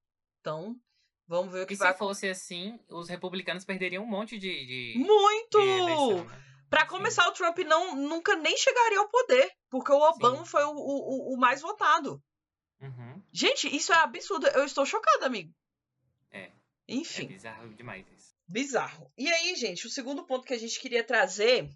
Então, vamos ver o que E vai se fosse assim, os republicanos perderiam um monte de, de, Muito! de né? Pra Sim. começar, o Trump não, nunca nem chegaria ao poder, porque o Obama Sim. foi o, o, o mais votado. Uhum. Gente, isso é absurdo. Eu estou chocada, amigo. É. É Enfim. bizarro demais isso. Bizarro. E aí, gente, o segundo ponto que a gente queria trazer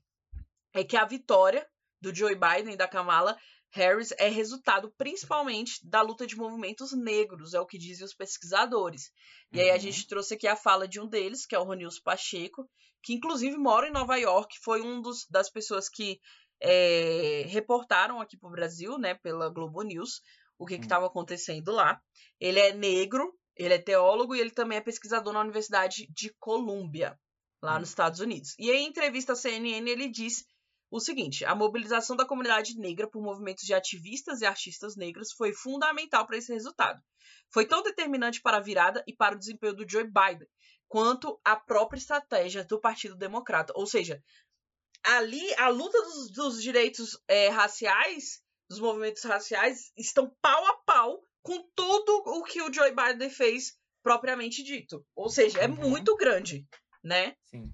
é que a vitória do Joe Biden e da Kamala Harris é resultado principalmente da luta de movimentos negros, é o que dizem os pesquisadores. E aí a Uhum. gente trouxe aqui a fala de um deles, que é o Ronilson Pacheco, que inclusive mora em Nova York, foi um dos, das pessoas que é, reportaram aqui para o Brasil, né, pela Globo News, o que Hum. estava acontecendo lá. Ele é negro, ele é teólogo e ele também é pesquisador na Universidade de Colômbia, lá Hum. nos Estados Unidos. E aí, em entrevista à CNN, ele disse o seguinte: a mobilização da comunidade negra por movimentos de ativistas e artistas negros foi fundamental para esse resultado. Foi tão determinante para a virada e para o desempenho do Joe Biden quanto a própria estratégia do Partido Democrata. Ou seja, ali a luta dos, dos direitos eh, raciais, dos movimentos raciais, estão pau a pau com tudo o que o Joe Biden fez propriamente dito. Ou seja, é Uhum. muito grande, né? Sim.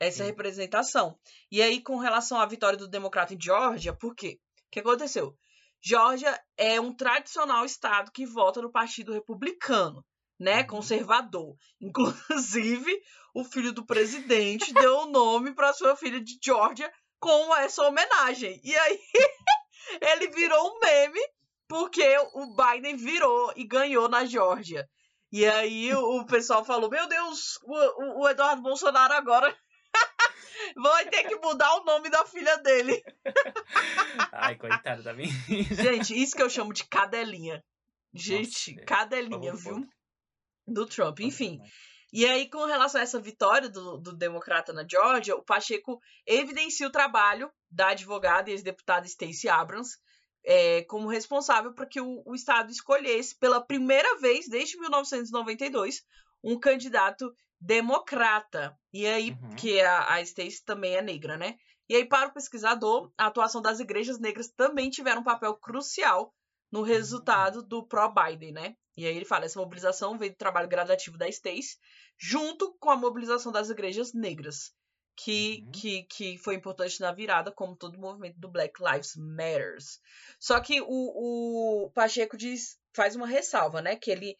Essa Sim. representação. E aí, com relação à vitória do democrata em Geórgia, por quê? O que aconteceu? Geórgia é um tradicional estado que vota no Partido Republicano, né? Uhum. Conservador. Inclusive, o filho do presidente deu o nome para sua filha de Geórgia com essa homenagem. E aí ele virou um meme porque o Biden virou e ganhou na Geórgia. E aí o pessoal falou: Meu Deus, o- o Eduardo Bolsonaro agora vai ter que mudar o nome da filha dele. Ai, coitado da minha. Gente, isso que eu chamo de cadelinha. Gente, Nossa, cadelinha, viu? Do Trump. Enfim. E aí, com relação a essa vitória do, do democrata na Geórgia, o Pacheco evidencia o trabalho da advogada e ex-deputada Stacey Abrams é, como responsável para que o, o Estado escolhesse, pela primeira vez desde 1992, um candidato democrata. E aí, Uhum. que a, a Stacey também é negra, né? E aí, para o pesquisador, a atuação das igrejas negras também tiveram um papel crucial no resultado do pró-Biden, né? E aí ele fala, essa mobilização veio do trabalho gradativo da Stacey, junto com a mobilização das igrejas negras, que, Uhum. que, que foi importante na virada, como todo o movimento do Black Lives Matters. Só que o, o Pacheco diz, faz uma ressalva, né? Que ele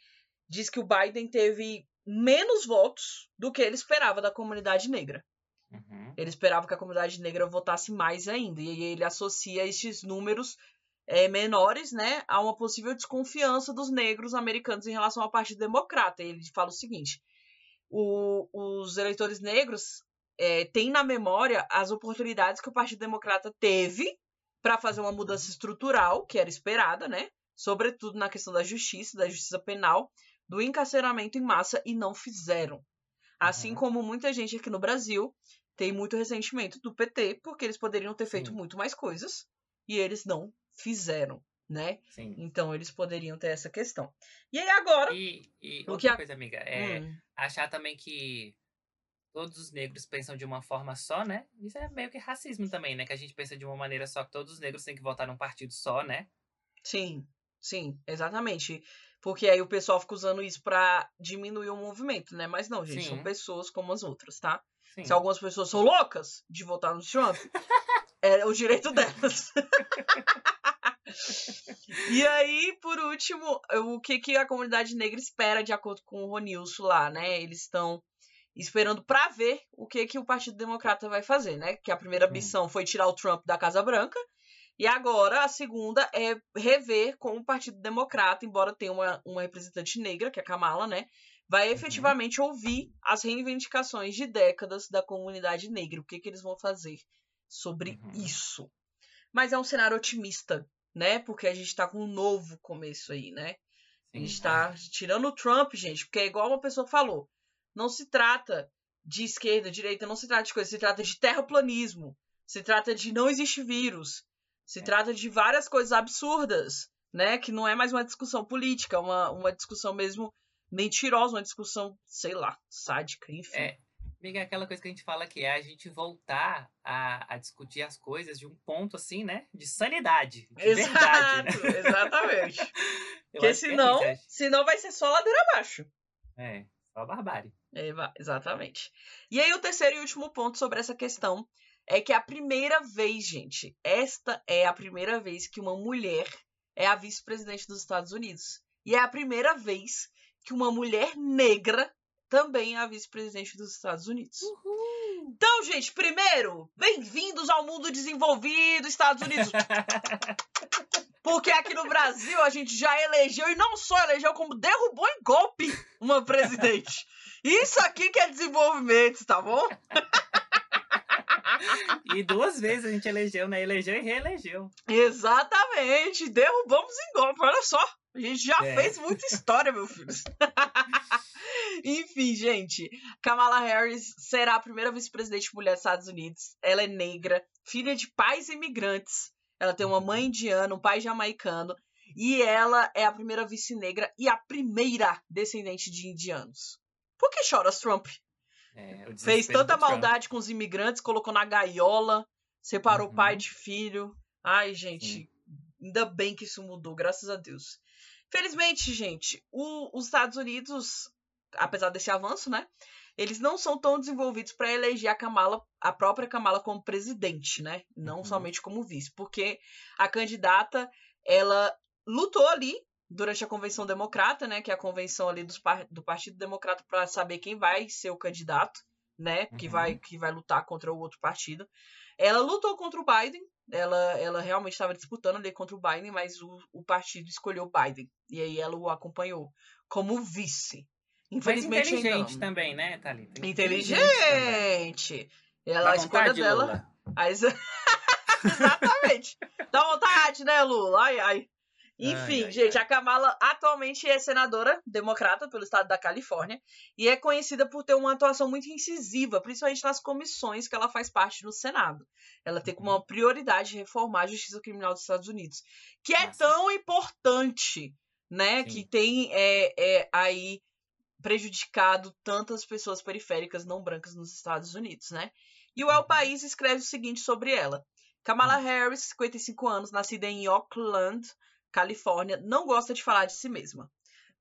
diz que o Biden teve menos votos do que ele esperava da comunidade negra. Uhum. Ele esperava que a comunidade negra votasse mais ainda. E ele associa estes números eh, menores né, a uma possível desconfiança dos negros americanos em relação ao Partido Democrata. Ele fala o seguinte: o- os eleitores negros eh, têm na memória as oportunidades que o Partido Democrata teve para fazer uma mudança estrutural, que era esperada, né? Sobretudo na questão da justiça, da justiça penal, do encarceramento em massa, e não fizeram. Assim Uhum. como muita gente aqui no Brasil tem muito ressentimento do PT, porque eles poderiam ter feito Sim. muito mais coisas e eles não fizeram, né? Sim. Então eles poderiam ter essa questão. E aí agora. E, e O outra que a- coisa, amiga, é Hum, achar também que todos os negros pensam de uma forma só, né? Isso é meio que racismo também, né? Que a gente pensa de uma maneira só, que todos os negros têm que votar num partido só, né? sim, sim, exatamente. Porque aí o pessoal fica usando isso pra diminuir o movimento, né? Mas não, gente, são Sim. pessoas como as outras, tá? Sim. Se algumas pessoas são loucas de votar no Trump, é o direito delas. e aí, por último, o que, que a comunidade negra espera, de acordo com o Ronilson lá, né? Eles estão esperando pra ver o que, que o Partido Democrata vai fazer, né? Que a primeira missão foi tirar o Trump da Casa Branca. E agora a segunda é rever como o Partido Democrata, embora tenha uma, uma representante negra, que é a Kamala, né? Vai efetivamente ouvir as reivindicações de décadas da comunidade negra. O que, que eles vão fazer sobre Uhum. isso? Mas é um cenário otimista, né? Porque a gente tá com um novo começo aí, né? A Sim. gente tá tirando o Trump, gente, porque é igual uma pessoa falou. Não se trata de esquerda, direita, não se trata de coisa, se trata de terraplanismo. Se trata de não existe vírus. Se É. trata de várias coisas absurdas, né? Que não é mais uma discussão política, uma, uma discussão mesmo mentirosa, uma discussão, sei lá, sádica, enfim. É, amiga, é aquela coisa que a gente fala que é a gente voltar a, a discutir as coisas de um ponto assim, né? De sanidade. De verdade, né? Exato, exatamente. Porque que é senão, isso, acho. senão vai ser só ladeira abaixo. É, só barbárie. É, exatamente. E aí, o terceiro e último ponto sobre essa questão é que é a primeira vez, gente, esta é a primeira vez que uma mulher é a vice-presidente dos Estados Unidos. E é a primeira vez que uma mulher negra também é a vice-presidente dos Estados Unidos. Então, gente, primeiro, bem-vindos ao mundo desenvolvido, Estados Unidos. Porque aqui no Brasil a gente já elegeu, e não só elegeu, como derrubou em golpe uma presidente. Isso aqui que é desenvolvimento, tá bom? E duas vezes a gente elegeu, né? Elegeu e reelegeu. Exatamente, derrubamos em golpe, olha só. A gente já É. fez muita história, meu filho. Enfim, gente, Kamala Harris será a primeira vice-presidente mulher dos Estados Unidos. Ela é negra, filha de pais imigrantes. Ela tem uma mãe indiana, um pai jamaicano. E ela é a primeira vice negra e a primeira descendente de indianos. Por que choras, Trump? É, Fez tanta maldade com os imigrantes, colocou na gaiola, separou Uhum. pai de filho. Ai, gente, ainda bem que isso mudou, graças a Deus. Felizmente, gente, o- os Estados Unidos, apesar desse avanço, né? Eles não são tão desenvolvidos para eleger a Kamala, a própria Kamala como presidente, né? Não Uhum. somente como vice, porque a candidata ela lutou ali durante a convenção democrata, né, que é a convenção ali dos do Partido Democrata para saber quem vai ser o candidato, né, que Uhum. vai que vai lutar contra o outro partido. Ela lutou contra o Biden, ela, ela realmente estava disputando ali contra o Biden, mas o, o partido escolheu o Biden e aí ela o acompanhou como vice. Mas Infelizmente ainda inteligente não. também, né, Thalita? Inteligente. Ela a escolha dela. As- Exatamente. Dá vontade, né, Lula? Ai, ai. Enfim, Ai, ai, gente, ai. a Kamala atualmente é senadora democrata pelo estado da Califórnia e é conhecida por ter uma atuação muito incisiva, principalmente nas comissões que ela faz parte no Senado. Ela tem como uma prioridade reformar a justiça criminal dos Estados Unidos, que é Massa. tão importante, né, Sim. que tem é, é, aí prejudicado tantas pessoas periféricas não brancas nos Estados Unidos, né? E o El Uhum. País escreve o seguinte sobre ela. Kamala Harris, 55 anos, nascida em Oakland, Califórnia, não gosta de falar de si mesma.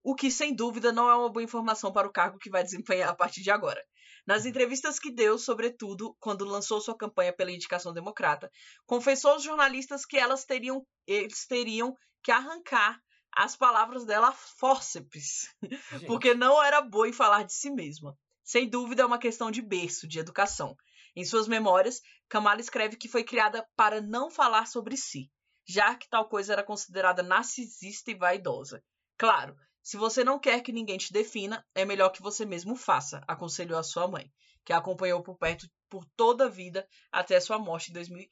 O que, sem dúvida, não é uma boa informação para o cargo que vai desempenhar a partir de agora. Nas entrevistas que deu, sobretudo quando lançou sua campanha pela indicação democrata, confessou aos jornalistas que elas teriam, eles teriam que arrancar as palavras dela fórceps, Gente, porque não era boa em falar de si mesma. Sem dúvida, é uma questão de berço, de educação. Em suas memórias, Kamala escreve que foi criada para não falar sobre si, já que tal coisa era considerada narcisista e vaidosa. Claro, se você não quer que ninguém te defina, é melhor que você mesmo faça, aconselhou a sua mãe, que a acompanhou por perto por toda a vida até sua morte em 2000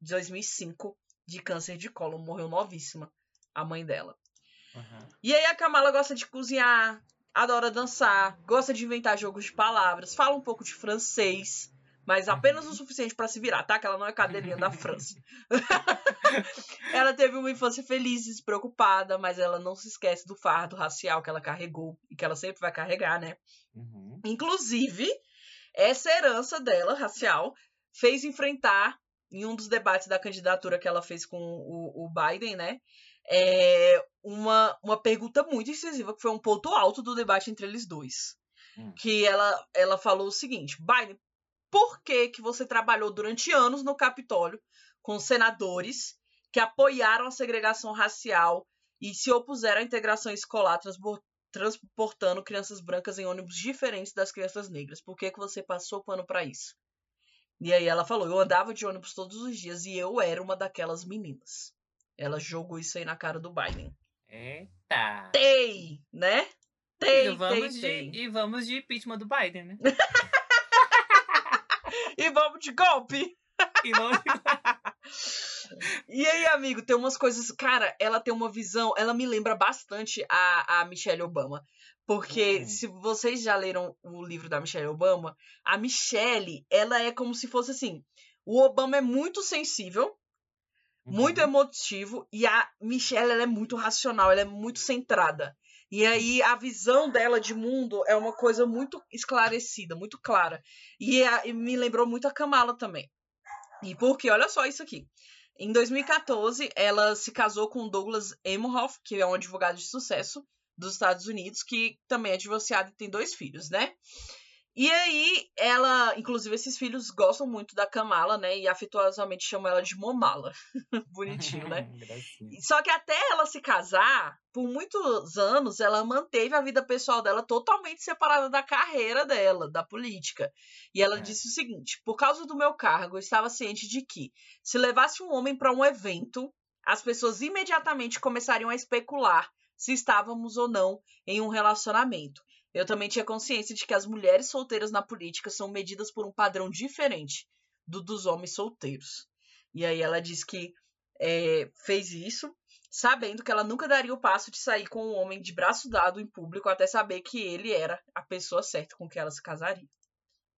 2005 de câncer de cólon. Morreu novíssima, a mãe dela. uhum. E aí a Kamala gosta de cozinhar, adora dançar, gosta de inventar jogos de palavras, fala um pouco de francês, mas apenas o suficiente pra se virar, tá? Que ela não é cadeirinha da França. ela teve uma infância feliz, e despreocupada, mas ela não se esquece do fardo racial que ela carregou e que ela sempre vai carregar, né? Uhum. Inclusive, essa herança dela, racial, fez enfrentar, em um dos debates da candidatura que ela fez com o, o Biden, né? É, uma, uma pergunta muito incisiva, que foi um ponto alto do debate entre eles dois. Hum. Que ela, ela falou o seguinte: Biden, por que, que você trabalhou durante anos no Capitólio com senadores que apoiaram a segregação racial e se opuseram à integração escolar, transportando crianças brancas em ônibus diferentes das crianças negras. Por que, que você passou pano pra isso? E aí ela falou: eu andava de ônibus todos os dias e eu era uma daquelas meninas. Ela jogou isso aí na cara do Biden. Eita. Tei, né? Tei, e, vamos tei, de, tei. e vamos de impeachment do Biden, né? E vamos de golpe! E vamos... E aí, amigo, tem umas coisas. Cara, ela tem uma visão. Ela me lembra bastante a, a Michelle Obama. Porque Hum. se vocês já leram o livro da Michelle Obama, a Michelle, ela é como se fosse assim. O Obama é muito sensível, muito Uhum. emotivo, e a Michelle ela é muito racional, ela é muito centrada. E aí a visão dela de mundo é uma coisa muito esclarecida, muito clara. E, a- e me lembrou muito a Kamala também. E porque, olha só isso aqui. Em 2014, ela se casou com Douglas Emhoff, que é um advogado de sucesso dos Estados Unidos, que também é divorciado e tem dois filhos, né? E aí, ela, inclusive, esses filhos gostam muito da Kamala, né? E afetuosamente chamam ela de Momala. Bonitinho, né? Só que até ela se casar, por muitos anos, ela manteve a vida pessoal dela totalmente separada da carreira dela, da política. E ela É. disse o seguinte: por causa do meu cargo, eu estava ciente de que, se levasse um homem para um evento, as pessoas imediatamente começariam a especular se estávamos ou não em um relacionamento. Eu também tinha consciência de que as mulheres solteiras na política são medidas por um padrão diferente do dos homens solteiros. E aí ela diz que é, fez isso, sabendo que ela nunca daria o passo de sair com um homem de braço dado em público até saber que ele era a pessoa certa com quem ela se casaria.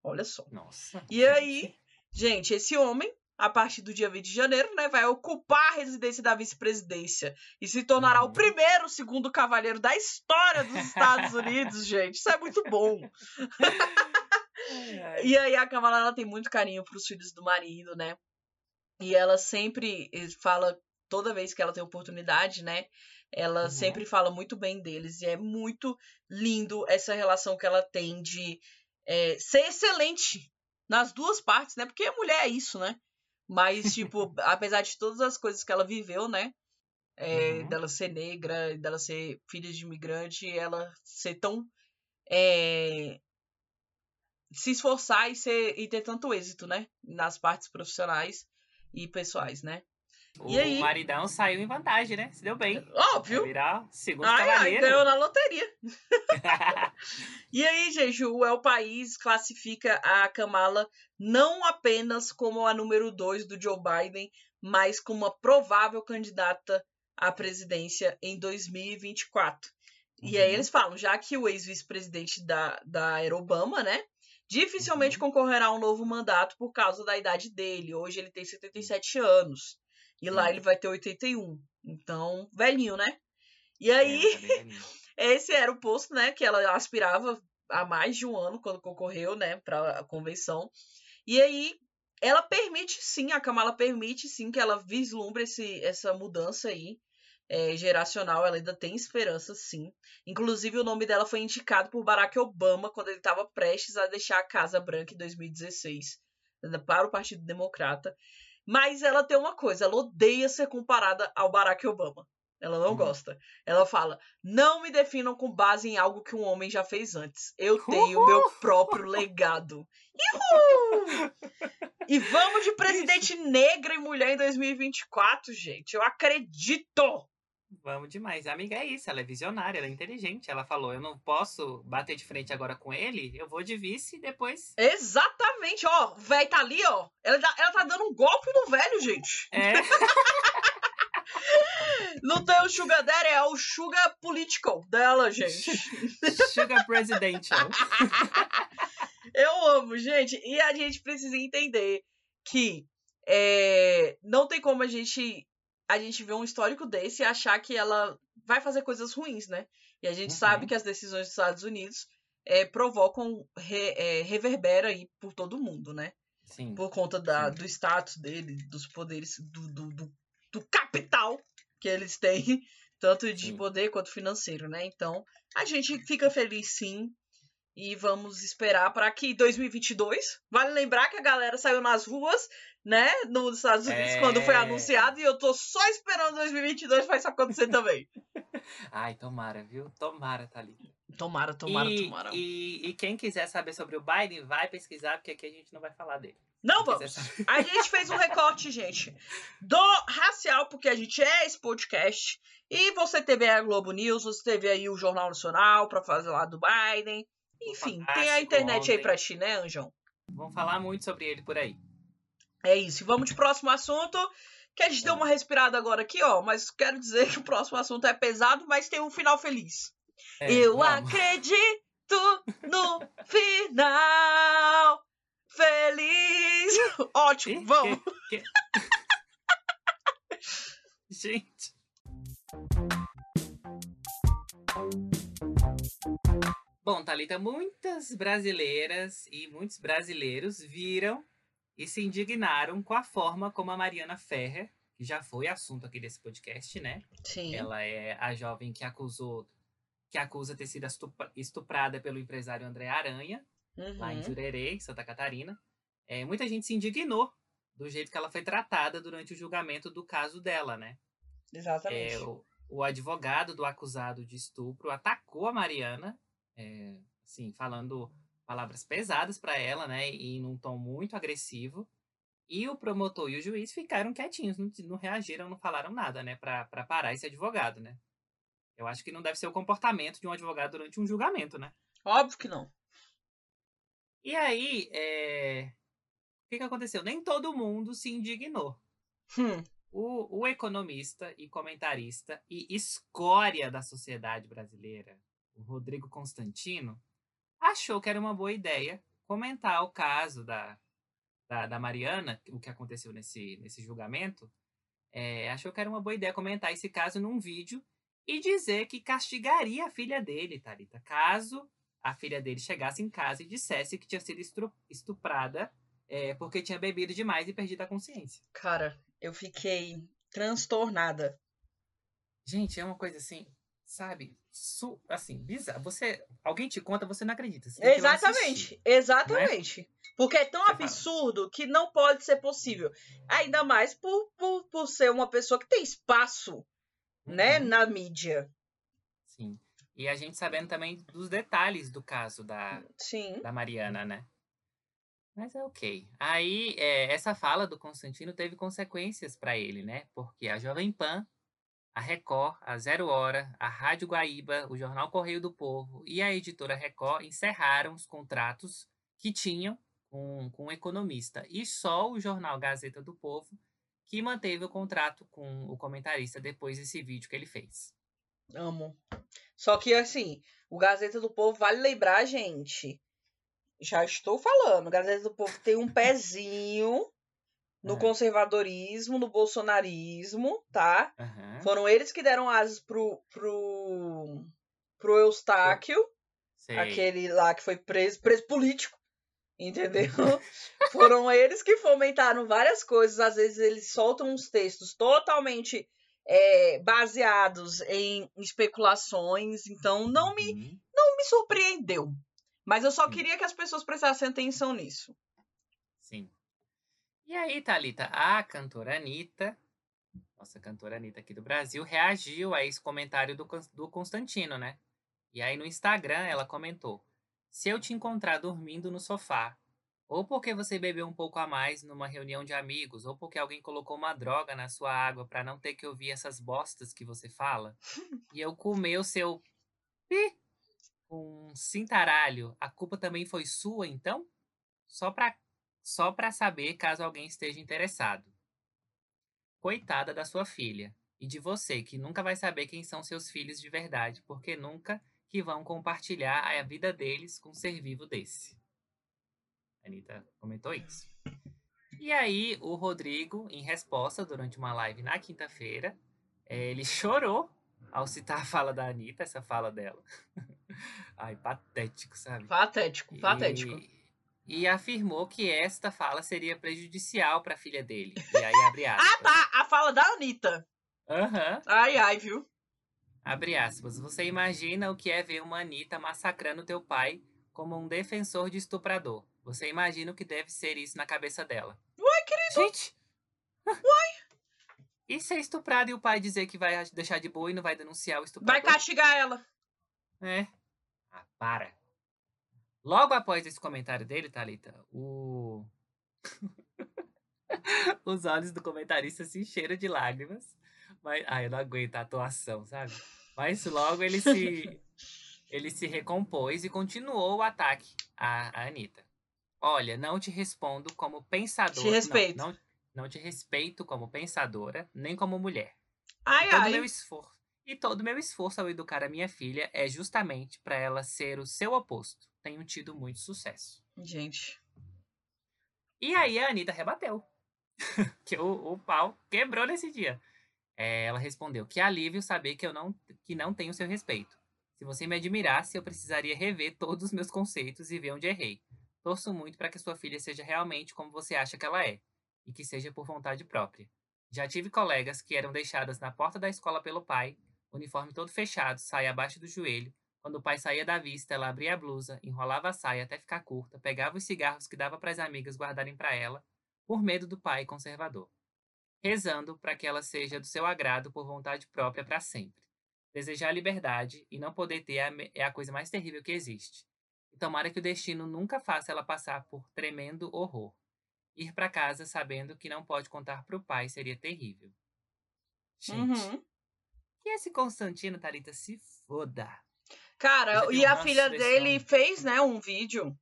Olha só. Nossa. E aí, gente, esse homem, a partir do dia 20 de janeiro, né, vai ocupar a residência da vice-presidência e se tornará Uhum. o primeiro segundo cavaleiro da história dos Estados Unidos, gente. Isso é muito bom. E aí a Kamala ela tem muito carinho pros filhos do marido, né? E ela sempre eh, fala, toda vez que ela tem oportunidade, né? Ela Uhum. sempre fala muito bem deles. E é muito lindo essa relação que ela tem de eh, ser excelente nas duas partes, né? Porque a mulher é isso, né? Mas, tipo, apesar de todas as coisas que ela viveu, né? é, Uhum. dela ser negra, dela ser filha de imigrante, ela ser tão. é, se esforçar e, ser, e ter tanto êxito, né? Nas partes profissionais e pessoais, né? O E aí? maridão saiu em vantagem, né? Se deu bem. Óbvio! Vai virar segundo Ai, ai, cavaleiro. ganhou na loteria. E aí, gente, o El País classifica a Kamala não apenas como a número 2 do Joe Biden, mas como uma provável candidata à presidência em 2024. E aí Uhum. eles falam, já que o ex-vice-presidente da, da era Obama, né, dificilmente concorrerá a um novo mandato por causa da idade dele. Hoje ele tem 77 anos. E lá Sim. ele vai ter 81. Então, velhinho, né? E É, aí, velhinho. esse era o posto, né, que ela aspirava há mais de um ano quando concorreu, né, para a convenção. E aí ela permite sim, a Kamala permite sim que ela vislumbre esse, essa mudança aí é, geracional. Ela ainda tem esperança, sim. Inclusive o nome dela foi indicado por Barack Obama quando ele estava prestes a deixar a Casa Branca em 2016 né, para o Partido Democrata. Mas ela tem uma coisa, ela odeia ser comparada ao Barack Obama. Ela não Hum. gosta. Ela fala: não me definam com base em algo que um homem já fez antes. Eu tenho meu próprio legado. Uhul! E vamos de presidente negra e mulher em 2024, gente. Eu acredito! Vamos demais. A amiga é isso, ela é visionária, ela é inteligente. Ela falou: eu não posso bater de frente agora com ele, eu vou de vice e depois. Exatamente, ó. O velho tá ali, ó. Ela, ela tá dando um golpe no velho, gente. É, Não tem o Sugar Daddy, é o Sugar Political dela, gente. Sugar Presidential. Eu amo, gente. E a gente precisa entender que é, não tem como a gente a gente ver um histórico desse e achar que ela vai fazer coisas ruins, né? E a gente Uhum. sabe que as decisões dos Estados Unidos é, provocam, re- é, reverbera aí por todo mundo, né? Sim. Por conta da, Sim. do status dele, dos poderes, do, do, do, do capital que eles têm, tanto de Sim. poder quanto financeiro, né? Então, a gente fica feliz sim. E vamos esperar para que 2022. Vale lembrar que a galera saiu nas ruas, né? Nos Estados Unidos, É. quando foi anunciado. E eu tô só esperando 2022 pra isso acontecer também. Ai, tomara, viu? Tomara, Thalita. Tomara, tomara, e, tomara. E, e quem quiser saber sobre o Biden, vai pesquisar, porque aqui a gente não vai falar dele. Não Quem vamos. A gente fez um recorte, gente, do racial, porque a gente é esse podcast. E você teve aí a Globo News, você teve aí o Jornal Nacional pra fazer lá do Biden. Enfim, tem a internet aí pra ti, né, Anjão? Vamos falar muito sobre ele por aí. É isso. Vamos de próximo assunto. Que a gente deu uma respirada agora aqui, ó. Mas quero dizer que o próximo assunto é pesado, mas tem um final feliz. É, Eu vamos. acredito no final feliz. Ótimo, Que- vamos. que- que- Gente. Bom, Thalita, muitas brasileiras e muitos brasileiros viram e se indignaram com a forma como a Mariana Ferrer, que já foi assunto aqui desse podcast, né? Sim. Ela é a jovem que acusou que acusa ter sido estuprada pelo empresário André Aranha, lá em Uhum. Jurerê, em Santa Catarina. É, muita gente se indignou do jeito que ela foi tratada durante o julgamento do caso dela, né? Exatamente. É, o, o advogado do acusado de estupro atacou a Mariana, é, assim, falando palavras pesadas para ela, né? E num tom muito agressivo. E o promotor e o juiz ficaram quietinhos, não, não reagiram, não falaram nada, né? Pra, pra parar esse advogado, né? Eu acho que não deve ser o comportamento de um advogado durante um julgamento, né? Óbvio que não. E aí, é... o que, que aconteceu? Nem todo mundo se indignou. Hum. O, o economista e comentarista e escória da sociedade brasileira, o Rodrigo Constantino, achou que era uma boa ideia comentar o caso da, da, da Mariana, o que aconteceu nesse, nesse julgamento. É, achou que era uma boa ideia comentar esse caso num vídeo e dizer que castigaria a filha dele, Thalita, caso a filha dele chegasse em casa e dissesse que tinha sido estuprada é, porque tinha bebido demais e perdido a consciência. Cara, eu fiquei transtornada. Gente, é uma coisa assim, sabe? Su assim, bizarro. Você, alguém te conta, você não acredita. Você lá Exatamente, exatamente. Porque é tão Você fala. absurdo que não pode ser possível. Ainda mais por, por, por ser uma pessoa que tem espaço né, Uhum. na mídia. Sim. E a gente sabendo também dos detalhes do caso da, Sim. da Mariana, né? Mas é ok. Aí, é, essa fala do Constantino teve consequências para ele, né? Porque a Jovem Pan, a Record, a Zero Hora, a Rádio Guaíba, o Jornal Correio do Povo e a editora Record encerraram os contratos que tinham com, com o economista. E só o jornal Gazeta do Povo que manteve o contrato com o comentarista depois desse vídeo que ele fez. Amo. Só que, assim, o Gazeta do Povo, vale lembrar, gente. Já estou falando. O Gazeta do Povo tem um pezinho no Ah. conservadorismo, no bolsonarismo, tá? Aham, Foram eles que deram asas pro, pro, pro Eustáquio, sei. aquele lá que foi preso, preso político, entendeu? Foram eles que fomentaram várias coisas. Às vezes eles soltam uns textos totalmente é, baseados em especulações. Então não me, Uhum. não me surpreendeu. Mas eu só Sim. queria que as pessoas prestassem atenção nisso. Sim. E aí, Thalita, a cantora Anitta, nossa cantora Anitta aqui do Brasil, reagiu a esse comentário do, do Constantino, né? E aí no Instagram ela comentou: Se eu te encontrar dormindo no sofá, ou porque você bebeu um pouco a mais numa reunião de amigos, ou porque alguém colocou uma droga na sua água pra não ter que ouvir essas bostas que você fala, e eu comer o seu pi um cintaralho, a culpa também foi sua, então? Só pra só para saber caso alguém esteja interessado. Coitada da sua filha e de você que nunca vai saber quem são seus filhos de verdade, porque nunca que vão compartilhar a vida deles com um ser vivo desse. A Anitta comentou isso. E aí, o Rodrigo, em resposta, durante uma live na quinta-feira, eh, ele chorou ao citar a fala da Anitta, essa fala dela. Ai, patético, sabe? Patético, patético. E, e afirmou que esta fala seria prejudicial para a filha dele. E aí abre aspas. Ah, tá. A fala da Anitta. Aham. Ai, ai, viu? Abre aspas. Você imagina o que é ver uma Anitta massacrando teu pai como um defensor de estuprador. Você imagina o que deve ser isso na cabeça dela. Uai, querido. Gente! Uai! E ser estuprado e o pai dizer que vai deixar de boa e não vai denunciar o estuprador? Vai castigar ela. É. Ah, para. Logo após esse comentário dele, Thalita, o... os olhos do comentarista se encheram de lágrimas. Mas, ai, eu não aguento a atuação, sabe? Mas logo ele se, ele se recompôs e continuou o ataque à, à Anitta. Olha, não te respondo como pensadora. Te respeito. Não, não, não te respeito como pensadora, nem como mulher. Ai, Todo ai. meu esforço. E todo meu esforço ao educar a minha filha é justamente para ela ser o seu oposto. Tenho tido muito sucesso. Gente. E aí a Anitta rebateu. que o, o pau quebrou nesse dia. É, ela respondeu: Que alívio saber que eu não, que não tenho seu respeito. Se você me admirasse, eu precisaria rever todos os meus conceitos e ver onde errei. Torço muito para que sua filha seja realmente como você acha que ela é, e que seja por vontade própria. Já tive colegas que eram deixadas na porta da escola pelo pai, uniforme todo fechado, saia abaixo do joelho. Quando o pai saía da vista, ela abria a blusa, enrolava a saia até ficar curta, pegava os cigarros que dava para as amigas guardarem para ela, por medo do pai conservador, rezando para que ela seja do seu agrado por vontade própria para sempre. Desejar liberdade e não poder ter é a é a coisa mais terrível que existe. E tomara que o destino nunca faça ela passar por tremendo horror. Ir para casa sabendo que não pode contar pro pai seria terrível. Gente, Uhum. que esse Constantino, Thalita, se foda. Cara, e a filha dele fez, né, um vídeo.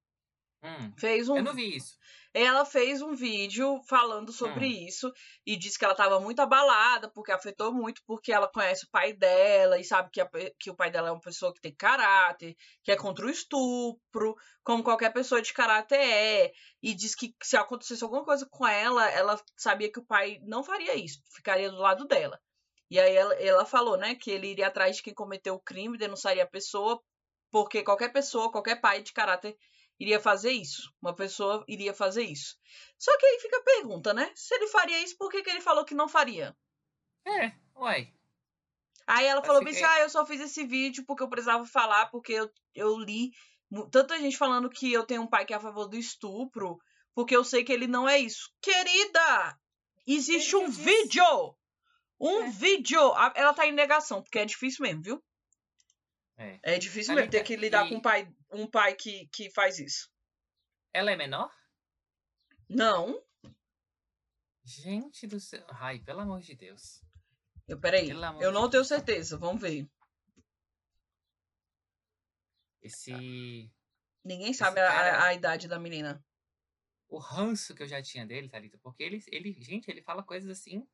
Hum, Fez um eu não vi isso. ela fez um vídeo falando sobre Hum. isso e disse que ela estava muito abalada porque afetou muito porque ela conhece o pai dela e sabe que, a que o pai dela é uma pessoa que tem caráter, que é contra o estupro, como qualquer pessoa de caráter é, e diz que se acontecesse alguma coisa com ela, ela sabia que o pai não faria isso, ficaria do lado dela. E aí ela, ela falou, né, que ele iria atrás de quem cometeu o crime, denunciaria a pessoa, porque qualquer pessoa, qualquer pai de caráter iria fazer isso. Uma pessoa iria fazer isso. Só que aí fica a pergunta, né? Se ele faria isso, por que, que ele falou que não faria? É, uai. Aí ela falou bem assim: fiquei- ah, eu só fiz esse vídeo porque eu precisava falar, porque eu, eu li tanta gente falando que eu tenho um pai que é a favor do estupro, porque eu sei que ele não é isso. Querida! Existe um disse. vídeo! Um É. vídeo. Ela tá em negação, porque é difícil mesmo, viu? É. É difícil mesmo ter tá- que lidar e- com um pai, um pai que, que faz isso. Ela é menor? Não. Gente do céu. Ai, pelo amor de Deus. Eu, peraí. Eu não tenho certeza. Vamos ver. Esse. Ninguém sabe cara- a, a idade da menina. O ranço que eu já tinha dele, Thalita. Porque ele, ele. Gente, ele fala coisas assim.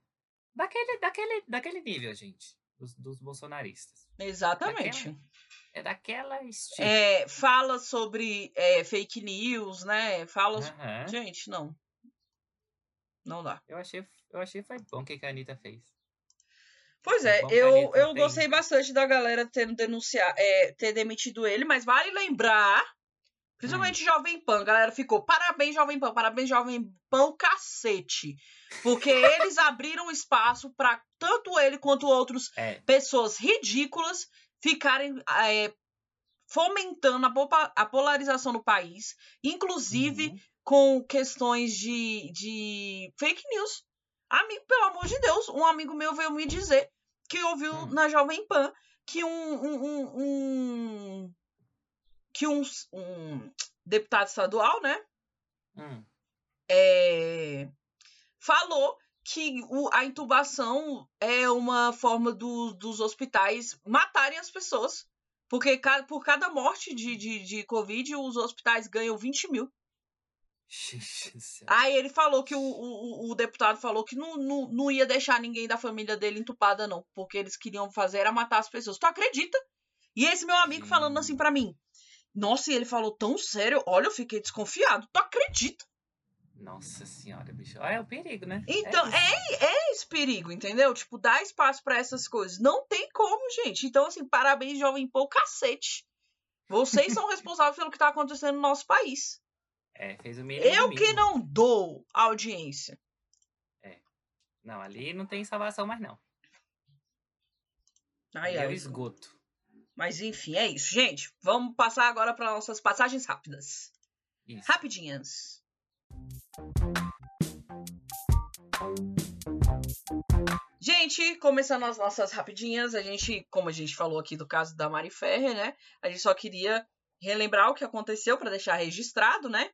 Daquele, daquele, daquele nível, gente. Dos, dos bolsonaristas. Exatamente. É daquela estilo. É, fala sobre é, fake news, né? Fala. Gente, não. Não dá. Eu achei, eu achei foi bom o que a Anitta fez. Pois É bom eu, eu gostei bastante da galera tendo denunciado, é, ter demitido ele, mas vale lembrar, principalmente Hum. Jovem Pan, a galera ficou, parabéns Jovem Pan, parabéns Jovem Pan, cacete. Porque eles abriram espaço pra tanto ele quanto outros É. pessoas ridículas ficarem é, fomentando a, a polarização no país, inclusive Uhum. com questões de, de fake news. Amigo, pelo amor de Deus, um amigo meu veio me dizer que ouviu Hum. na Jovem Pan que um, um, um- um- que um, um deputado estadual, né, Hum. é, falou que o- a intubação é uma forma do- dos hospitais matarem as pessoas. Porque ca- por cada morte de, de, de Covid, os hospitais ganham 20 mil. Aí ele falou que o, o, o deputado falou que não, não, não ia deixar ninguém da família dele entupada, não. Porque eles queriam fazer era matar as pessoas. Tu acredita? E esse meu amigo falando assim pra mim. Nossa, e ele falou tão sério. Olha, eu fiquei desconfiado. Tu acredita? Nossa senhora, bicho. Olha, é o perigo, né? Então, isso. é, é esse perigo, entendeu? Tipo, dá espaço pra essas coisas. Não tem como, gente. Então, assim, parabéns, Jovem Pan, cacete. Vocês são responsáveis pelo que tá acontecendo no nosso país. É, fez o mínimo. Eu que não dou audiência. Não, ali não tem salvação mais, não. Ai, Ali é o ai. esgoto. Mas enfim, é isso, gente. Vamos passar agora para nossas passagens rápidas. Isso. Rapidinhas. Gente, começando as nossas rapidinhas, a gente, como a gente falou aqui do caso da Mari Ferrer, né? A gente só queria relembrar o que aconteceu para deixar registrado, né?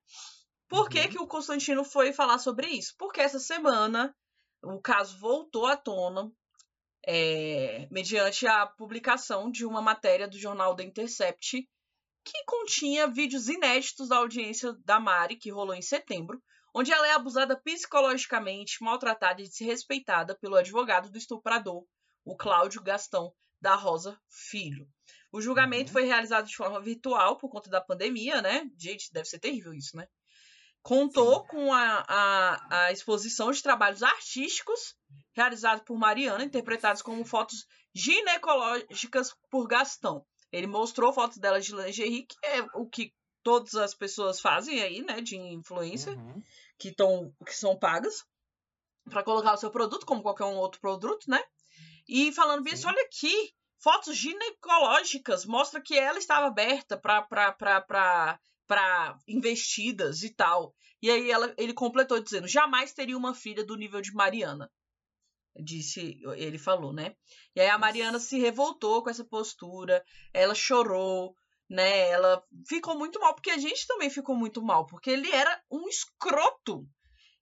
Por que, Uhum. que o Constantino foi falar sobre isso? Porque essa semana o caso voltou à tona é, mediante a publicação de uma matéria do jornal The Intercept que continha vídeos inéditos da audiência da Mari, que rolou em setembro, onde ela é abusada psicologicamente, maltratada e desrespeitada pelo advogado do estuprador, o Cláudio Gastão da Rosa Filho. O julgamento Uhum. foi realizado de forma virtual por conta da pandemia, né? Gente, deve ser terrível isso, né? Contou Sim. com a, a, a exposição de trabalhos artísticos realizados por Mariana, interpretados como fotos ginecológicas por Gastão. Ele mostrou fotos dela de lingerie, que é o que todas as pessoas fazem aí, né, de influência, Uhum. que, tão, que são pagas para colocar o seu produto, como qualquer um outro produto, né? E falando bem, Sim. olha aqui, fotos ginecológicas, mostra que ela estava aberta para investidas e tal. E aí ela, ele completou dizendo: jamais teria uma filha do nível de Mariana. Disse, ele falou, né? E aí a Mariana se revoltou com essa postura, ela chorou, né? Ela ficou muito mal, porque a gente também ficou muito mal, porque ele era um escroto.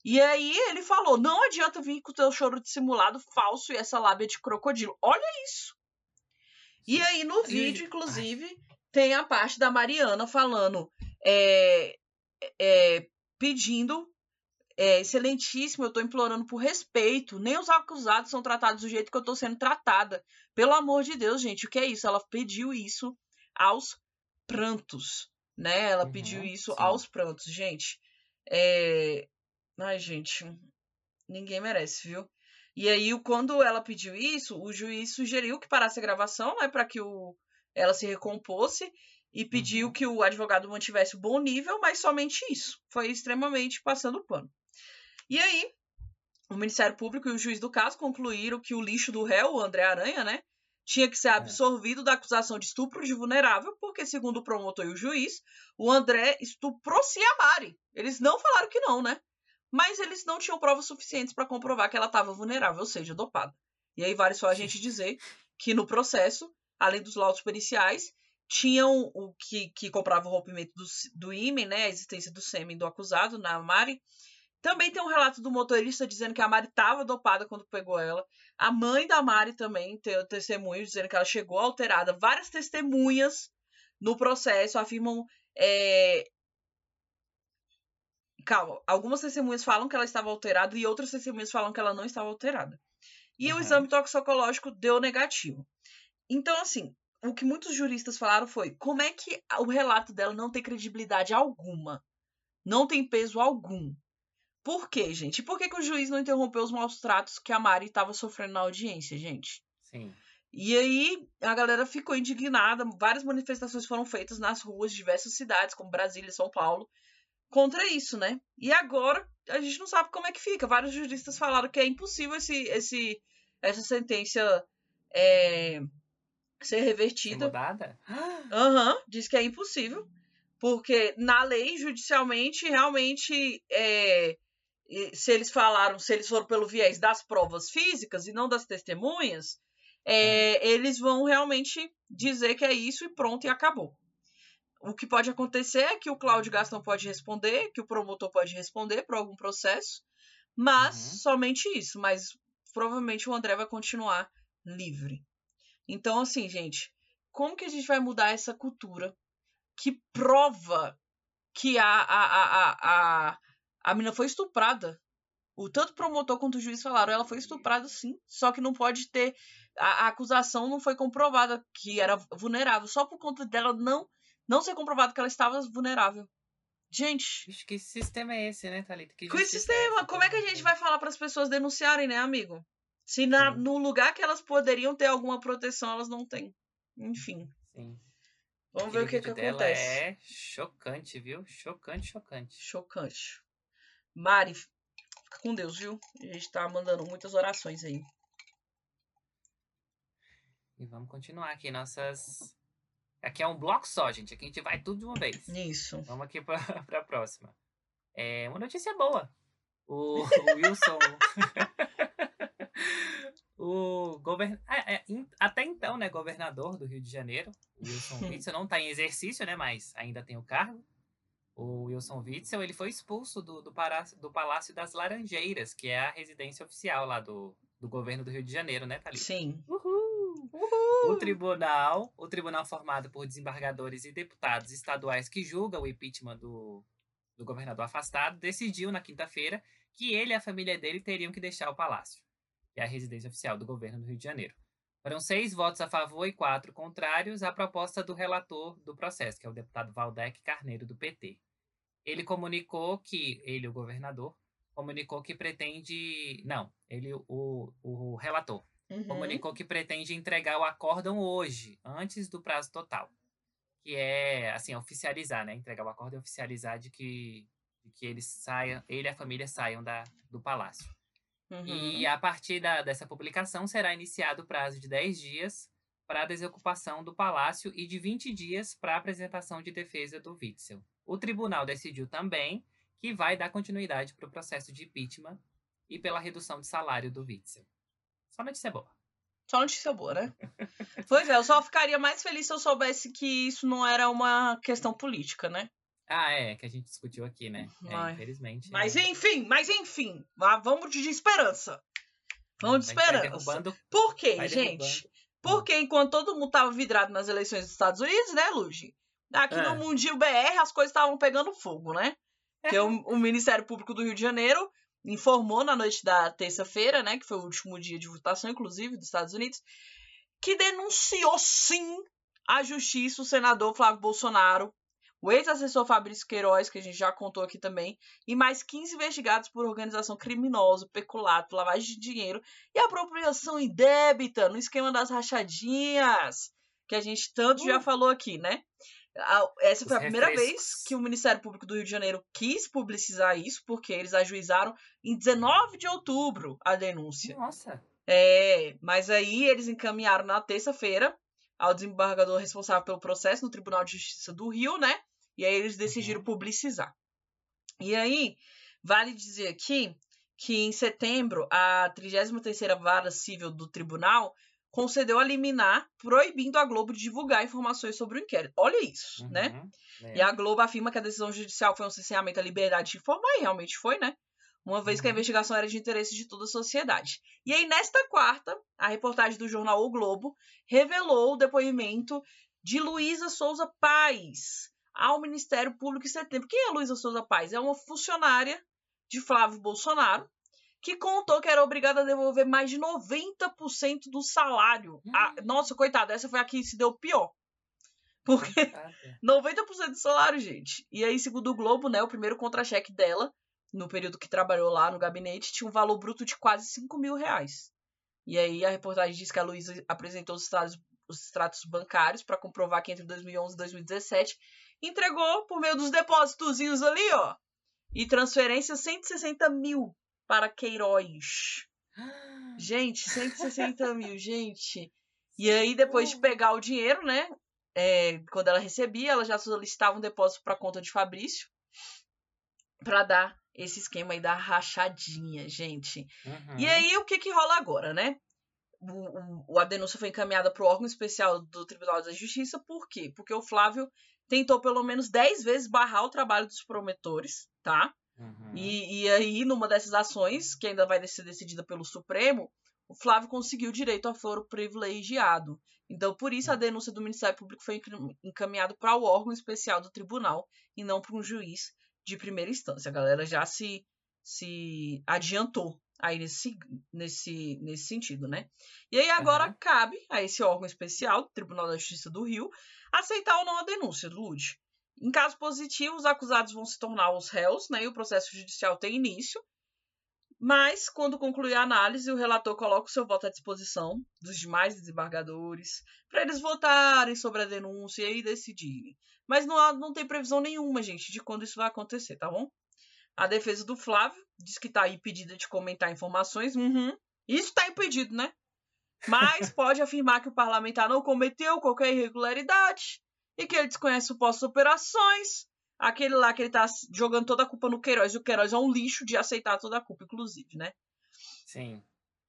E aí ele falou: não adianta vir com o teu choro dissimulado falso e essa lábia de crocodilo. Olha isso. E aí no vídeo, inclusive, tem a parte da Mariana falando, é, é, pedindo, é, excelentíssimo, eu tô implorando por respeito. Nem os acusados são tratados do jeito que eu tô sendo tratada. Pelo amor de Deus, gente, o que é isso? Ela pediu isso aos prantos, né? Ela Uhum, pediu isso sim. aos prantos, gente. É... Ai, gente, ninguém merece, viu? E aí, quando ela pediu isso, o juiz sugeriu que parasse a gravação, né, para que o... ela se recompôsse e pediu Uhum. que o advogado mantivesse o bom nível, mas somente isso. Foi extremamente passando pano. E aí, o Ministério Público e o juiz do caso concluíram que o lixo do réu, o André Aranha, né, tinha que ser absorvido da acusação de estupro de vulnerável, porque, segundo o promotor e o juiz, o André estuprou-se a Mari. Eles não falaram que não, né? Mas eles não tinham provas suficientes para comprovar que ela estava vulnerável, ou seja, dopada. E aí vale só a gente dizer que no processo, além dos laudos periciais, tinham o que, que comprova o rompimento do, do ímen, né, a existência do sêmen do acusado na Mari. Também tem um relato do motorista dizendo que a Mari estava dopada quando pegou ela. A mãe da Mari também tem testemunho dizendo que ela chegou alterada. Várias testemunhas no processo afirmam. É... Calma, algumas testemunhas falam que ela estava alterada e outras testemunhas falam que ela não estava alterada. E uhum. o exame toxicológico deu negativo. Então, assim, o que muitos juristas falaram foi: como é que o relato dela não tem credibilidade alguma? Não tem peso algum. Por quê, gente? Por que, que o juiz não interrompeu os maus tratos que a Mari estava sofrendo na audiência, gente? Sim. E aí a galera ficou indignada, várias manifestações foram feitas nas ruas de diversas cidades, como Brasília e São Paulo, contra isso, né? E agora a gente não sabe como é que fica. Vários juristas falaram que é impossível esse, esse, essa sentença é, ser revertida. Ser mudada? Aham, uhum, diz que é impossível. Porque na lei, judicialmente, realmente, é, se eles falaram, se eles foram pelo viés das provas físicas e não das testemunhas, é, eles vão realmente dizer que é isso e pronto, e acabou. O que pode acontecer é que o Cláudio Gastão pode responder, que o promotor pode responder por algum processo, mas uhum. somente isso. Mas provavelmente o André vai continuar livre. Então, assim, gente, como que a gente vai mudar essa cultura que prova que a, a, a, a, a menina foi estuprada? O tanto promotor quanto o juiz falaram, ela foi estuprada sim, só que não pode ter a, a, acusação não foi comprovada que era vulnerável, só por conta dela não não ser comprovado que ela estava vulnerável. Gente. Que sistema é esse, né, Thalita? Que que sistema? É Como é que a gente vai falar para as pessoas denunciarem, né, amigo? Se na, no lugar que elas poderiam ter alguma proteção, elas não têm. Enfim. Sim. Vamos ver o que, que acontece. É chocante, viu? Chocante, chocante. Chocante. Mari, fica com Deus, viu? A gente tá mandando muitas orações aí. E vamos continuar aqui nossas. Aqui é um bloco só, gente. Aqui a gente vai tudo de uma vez. Isso. Vamos aqui para a próxima. É uma notícia boa. O, o Wilson. O govern... É, é, até então, né, governador do Rio de Janeiro, Wilson Witzel, não está em exercício, né, mas ainda tem o cargo. O Wilson Witzel, ele foi expulso do, do, palácio, do Palácio das Laranjeiras, que é a residência oficial lá do, do governo do Rio de Janeiro, né, Thalita? Sim. Uhul. Uhul. O tribunal, o tribunal formado por desembargadores e deputados estaduais que julga o impeachment do, do governador afastado, decidiu na quinta-feira que ele e a família dele teriam que deixar o palácio, que é a residência oficial do governo do Rio de Janeiro. Foram seis votos a favor e quatro contrários à proposta do relator do processo, que é o deputado Valdec Carneiro, do PT. Ele comunicou que, ele, o governador, comunicou que pretende. Não, ele, o, o relator, uhum. comunicou que pretende entregar o acórdão hoje, antes do prazo total. Que é, assim, oficializar, né? Entregar o acórdão e oficializar de que, de que eles saiam, ele e a família saiam da, do palácio. Uhum. E a partir da, dessa publicação será iniciado o prazo de 10 dias para a desocupação do palácio e de 20 dias para a apresentação de defesa do Witzel. O tribunal decidiu também que vai dar continuidade para o processo de impeachment e pela redução de salário do Witzel. Só notícia boa. Só notícia boa, né? pois é, eu só ficaria mais feliz se eu soubesse que isso não era uma questão política, né? Ah, é, que a gente discutiu aqui, né? É, infelizmente. Mas é. enfim, mas enfim. Vamos de esperança. Vamos de esperança. Por quê, gente? Porque enquanto todo mundo tava vidrado nas eleições dos Estados Unidos, né, Luigi? Aqui é. no Mundinho BR as coisas estavam pegando fogo, né? Que o, o Ministério Público do Rio de Janeiro informou na noite da terça-feira, né, que foi o último dia de votação, inclusive, dos Estados Unidos, que denunciou sim à justiça o senador Flávio Bolsonaro, o ex-assessor Fabrício Queiroz, que a gente já contou aqui também, e mais 15 investigados por organização criminosa, peculato, lavagem de dinheiro e apropriação indébita no esquema das rachadinhas, que a gente tanto uh. já falou aqui, né? Essa foi a primeira vez que o Ministério Público do Rio de Janeiro quis publicizar isso, porque eles ajuizaram em 19 de outubro a denúncia. Nossa! É, mas aí eles encaminharam na terça-feira ao desembargador responsável pelo processo no Tribunal de Justiça do Rio, né? E aí eles decidiram uhum. publicizar. E aí, vale dizer aqui que em setembro a 33ª Vara Civil do Tribunal concedeu a liminar proibindo a Globo de divulgar informações sobre o inquérito. Olha isso, Uhum, né? é. E a Globo afirma que a decisão judicial foi um cerceamento à liberdade de informar, e realmente foi, né? Uma vez que a Uhum. investigação era de interesse de toda a sociedade. E aí, nesta quarta, a reportagem do jornal O Globo revelou o depoimento de Luísa Souza Paz ao Ministério Público em setembro. Quem é Luísa Souza Paz? É uma funcionária de Flávio Bolsonaro que contou que era obrigada a devolver mais de 90% do salário. Ah, nossa, coitada, essa foi a que se deu pior. Porque Tá, 90% do salário, gente. E aí, segundo o Globo, né, o primeiro contra-cheque dela, no período que trabalhou lá no gabinete, tinha um valor bruto de quase 5 mil reais. E aí a reportagem diz que a Luísa apresentou os extratos, os extratos bancários para comprovar que entre 2011 e 2017 entregou por meio dos depósitozinhos ali, ó, e transferência 160 mil para Queiroz. Gente, 160 mil, gente. E aí, depois de pegar o dinheiro, né? é, quando ela recebia, ela já solicitava um depósito para conta de Fabrício para dar esse esquema aí da rachadinha, gente. Uhum. E aí, o que que rola agora, né? O, o- a denúncia foi encaminhada para o órgão especial do Tribunal da Justiça, por quê? Porque o Flávio tentou pelo menos 10 vezes barrar o trabalho dos promotores, tá? Uhum. E, e aí, numa dessas ações, que ainda vai ser decidida pelo Supremo, o Flávio conseguiu direito a foro privilegiado. Então, por isso, a denúncia do Ministério Público foi encam- encaminhada para o órgão especial do tribunal e não para um juiz de primeira instância. A galera já se, se adiantou aí nesse, nesse, nesse sentido, né? E aí, agora Aham. cabe a esse órgão especial, Tribunal da Justiça do Rio, aceitar ou não a denúncia do Lud. Em caso positivo, os acusados vão se tornar os réus, né? E o processo judicial tem início. Mas, quando concluir a análise, o relator coloca o seu voto à disposição dos demais desembargadores para eles votarem sobre a denúncia e decidirem. Mas não, há- não tem previsão nenhuma, gente, de quando isso vai acontecer, tá bom? A defesa do Flávio diz que está impedida de comentar informações. Uhum. Isso está impedido, né? Mas pode afirmar que o parlamentar não cometeu qualquer irregularidade e que ele desconhece supostas operações. Aquele lá que ele tá jogando toda a culpa no Queiroz, e o Queiroz é um lixo de aceitar toda a culpa, inclusive, né? Sim.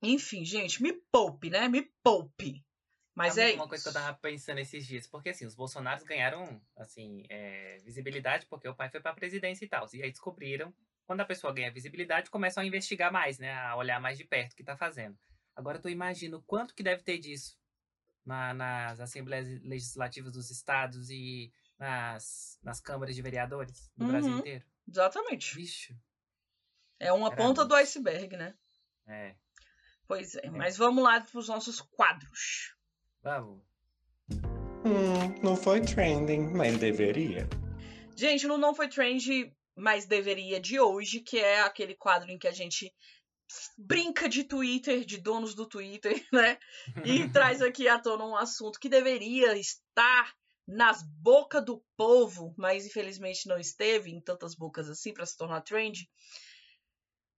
Enfim, gente, me poupe, né? Me poupe. Mas é uma coisa que eu tava pensando esses dias, porque assim, os Bolsonaros ganharam, assim, é, visibilidade porque o pai foi pra presidência e tal. E aí descobriram, quando a pessoa ganha visibilidade, começam a investigar mais, né? A olhar mais de perto o que tá fazendo. Agora tu imagina o quanto que deve ter disso na- nas assembleias legislativas dos estados e nas, nas câmaras de vereadores do Brasil Uhum. inteiro. Exatamente. Bicho. É uma ponta do iceberg, né? É. Pois é. Mas vamos lá pros nossos quadros. Vamos. Hum, não foi trending, mas deveria. Gente, no Não Foi Trend, mas deveria de hoje, que é aquele quadro em que a gente brinca de Twitter, de donos do Twitter, né? E traz aqui à tona um assunto que deveria estar nas bocas do povo, mas infelizmente não esteve em tantas bocas assim para se tornar trend.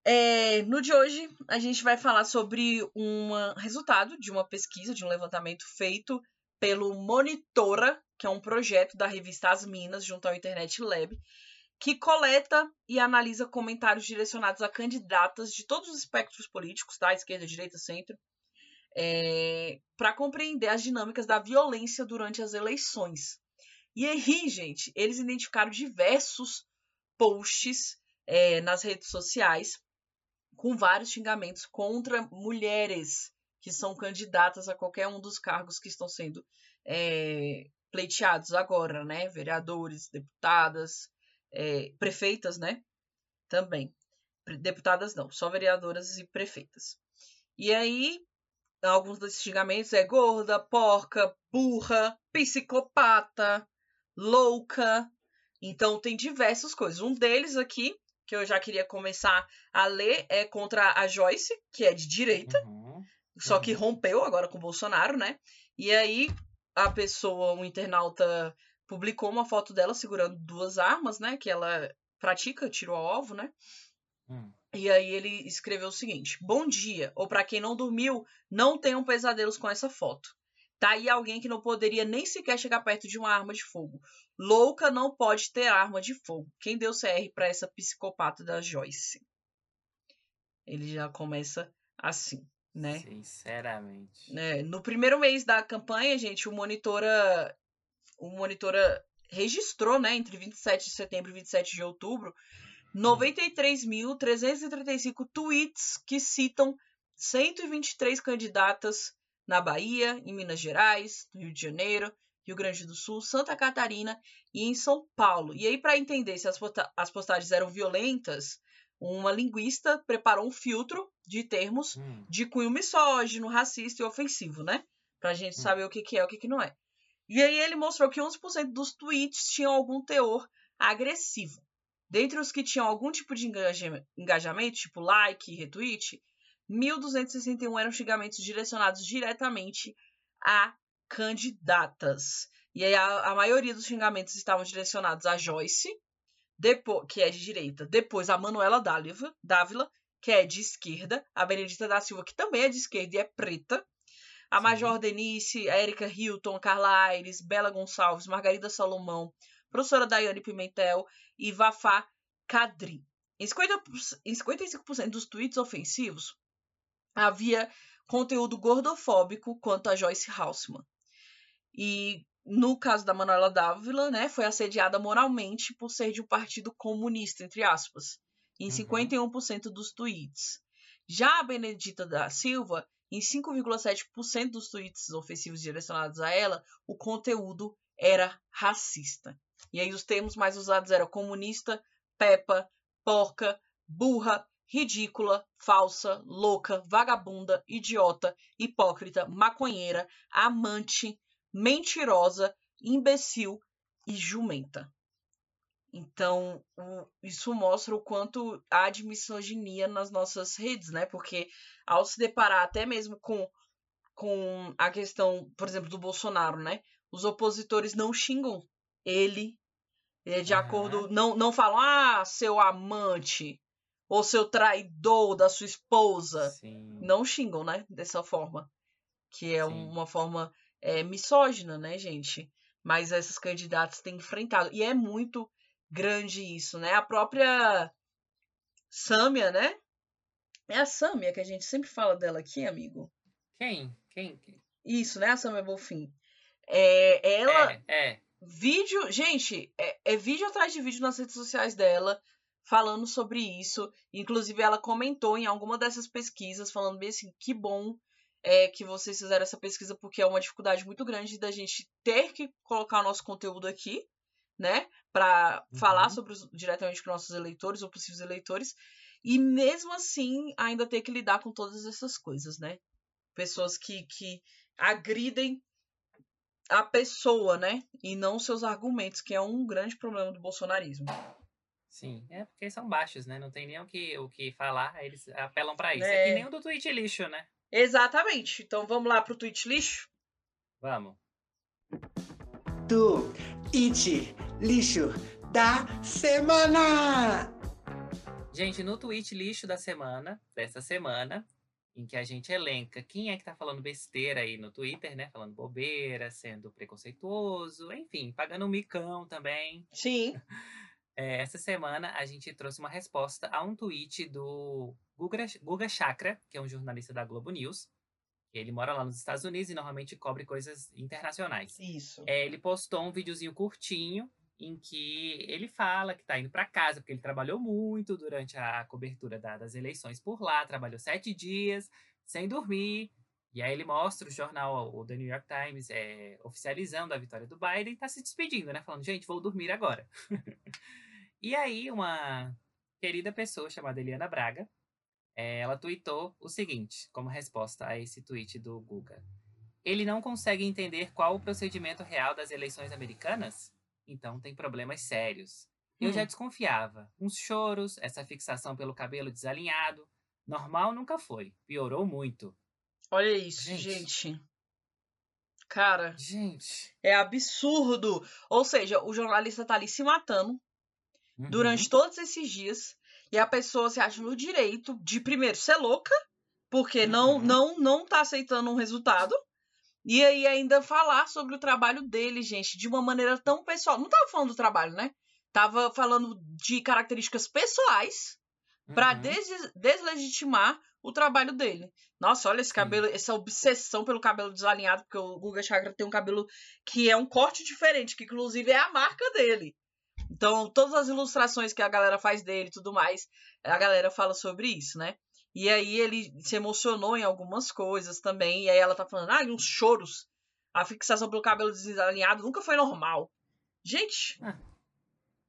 É, no de hoje, a gente vai falar sobre um resultado de uma pesquisa, de um levantamento feito pelo Monitora, que é um projeto da revista As Minas, junto ao Internet Lab, que coleta e analisa comentários direcionados a candidatas de todos os espectros políticos, tá? Esquerda, direita, centro, para compreender as dinâmicas da violência durante as eleições. E aí, gente, eles identificaram diversos posts é, nas redes sociais com vários xingamentos contra mulheres que são candidatas a qualquer um dos cargos que estão sendo é, pleiteados agora, né? Vereadores, deputadas, é, prefeitas, né? Também. Deputadas não, só vereadoras e prefeitas. E aí, alguns desses xingamentos é gorda, porca, burra, psicopata, louca. Então tem diversas coisas. Um deles aqui, que eu já queria começar a ler, é contra a Joyce, que é de direita, Uhum. só que Uhum. rompeu agora com o Bolsonaro, né? E aí a pessoa, um internauta, publicou uma foto dela segurando duas armas, né? Que ela pratica tiro ao alvo, né? Hum. E aí ele escreveu o seguinte: Bom dia, ou para quem não dormiu, não tenham pesadelos com essa foto. Tá aí alguém que não poderia nem sequer chegar perto de uma arma de fogo. Louca não pode ter arma de fogo. Quem deu CR para essa psicopata da Joyce? Ele já começa assim, né? Sinceramente. É, no primeiro mês da campanha, gente, o Monitora, o Monitora registrou, né, entre 27 de setembro e 27 de outubro, 93.335 tweets que citam 123 candidatas na Bahia, em Minas Gerais, no Rio de Janeiro, Rio Grande do Sul, Santa Catarina e em São Paulo. E aí, para entender se as, postagens eram violentas, uma linguista preparou um filtro de termos Hum, de cunho misógino, racista e ofensivo, né? Pra gente Hum. saber o que, que é e o que, que não é. E aí ele mostrou que 11% dos tweets tinham algum teor agressivo. Dentre os que tinham algum tipo de engaja- engajamento, tipo like, retweet, 1.261 eram xingamentos direcionados diretamente a candidatas. E aí a, a maioria dos xingamentos estavam direcionados a Joyce, depois, que é de direita, depois a Manuela Dáliva- Dávila, que é de esquerda, a Benedita da Silva, que também é de esquerda e é preta, a. Major Denise, a Erika Hilton, a Carla Aires, Bela Gonçalves, Margarida Salomão, professora Daiane Pimentel e Vafá Kadri. Em, 50, em 55% dos tweets ofensivos, havia conteúdo gordofóbico quanto a Joyce Haussmann. E no caso da Manuela Dávila, né, foi assediada moralmente por ser de um partido comunista, entre aspas, em Uhum. 51% dos tweets. Já a Benedita da Silva, em 5,7% dos tweets ofensivos direcionados a ela, o conteúdo era racista. E aí os termos mais usados eram comunista, pepa, porca, burra, ridícula, falsa, louca, vagabunda, idiota, hipócrita, maconheira, amante, mentirosa, imbecil e jumenta. Então, o- isso mostra o quanto há de misoginia nas nossas redes, né? Porque ao se deparar até mesmo com, com a questão, por exemplo, do Bolsonaro, né? Os opositores não xingam ele é, de Aham. acordo. Não, não falam, ah, seu amante, ou seu traidor da sua esposa. Sim. Não xingam, né? Dessa forma. Que é Sim. uma forma é, misógina, né, gente? Mas essas candidatas têm enfrentado. E é muito grande isso, né? A própria Sâmia, né? É a Sâmia que a gente sempre fala dela aqui, amigo. Quem? Quem? Quem? Isso, né? A Sâmia Bonfim. É, ela, É, é. vídeo, gente, é, é vídeo atrás de vídeo nas redes sociais dela falando sobre isso. Inclusive, ela comentou em alguma dessas pesquisas, falando bem assim, que bom é, que vocês fizeram essa pesquisa, porque é uma dificuldade muito grande da gente ter que colocar o nosso conteúdo aqui, né? Pra Uhum. falar sobre os, diretamente com nossos eleitores ou possíveis eleitores. E mesmo assim, ainda ter que lidar com todas essas coisas, né? Pessoas que, que agridem a pessoa, né? E não seus argumentos, que é um grande problema do bolsonarismo. Sim, é porque são baixos, né? Não tem nem o que, o que falar, eles apelam pra isso. É. É que nem o do tweet lixo, né? Exatamente. Então vamos lá pro tweet lixo? Vamos. Do It Lixo da Semana! Gente, no tweet lixo da semana, dessa semana, em que a gente elenca quem é que tá falando besteira aí no Twitter, né? Falando bobeira, sendo preconceituoso, enfim, pagando um micão também. Sim. É, essa semana a gente trouxe uma resposta a um tweet do Guga, Guga Chakra, que é um jornalista da Globo News. Ele mora lá nos Estados Unidos e normalmente cobre coisas internacionais. Isso. É, ele postou um videozinho curtinho em que ele fala que tá indo para casa, porque ele trabalhou muito durante a cobertura da- das eleições por lá, trabalhou sete dias sem dormir. E aí ele mostra o jornal, o The New York Times, é, oficializando a vitória do Biden e tá se despedindo, né? Falando, gente, vou dormir agora. e aí uma querida pessoa chamada Eliana Braga, ela tweetou o seguinte, como resposta a esse tweet do Guga. Ele não consegue entender qual o procedimento real das eleições americanas? Então tem problemas sérios. Eu já Hum. desconfiava. Uns choros, essa fixação pelo cabelo desalinhado. Normal nunca foi. Piorou muito. Olha isso, Gente. gente. Cara, Gente. é absurdo. Ou seja, o jornalista tá ali se matando Uhum. durante todos esses dias e a pessoa se acha no direito de primeiro ser louca, porque não Uhum. não não tá aceitando um resultado. E aí ainda falar sobre o trabalho dele, gente, de uma maneira tão pessoal. Não tava falando do trabalho, né? Tava falando de características pessoais Pra Uhum. des- deslegitimar o trabalho dele. Nossa, olha esse cabelo, essa obsessão pelo cabelo desalinhado, porque o Guga Chakra tem um cabelo que é um corte diferente, que inclusive é a marca dele. Então, todas as ilustrações que a galera faz dele e tudo mais, a galera fala sobre isso, né? E aí ele se emocionou em algumas coisas também, e aí ela tá falando, ah, uns choros. A fixação pelo cabelo desalinhado nunca foi normal. Gente,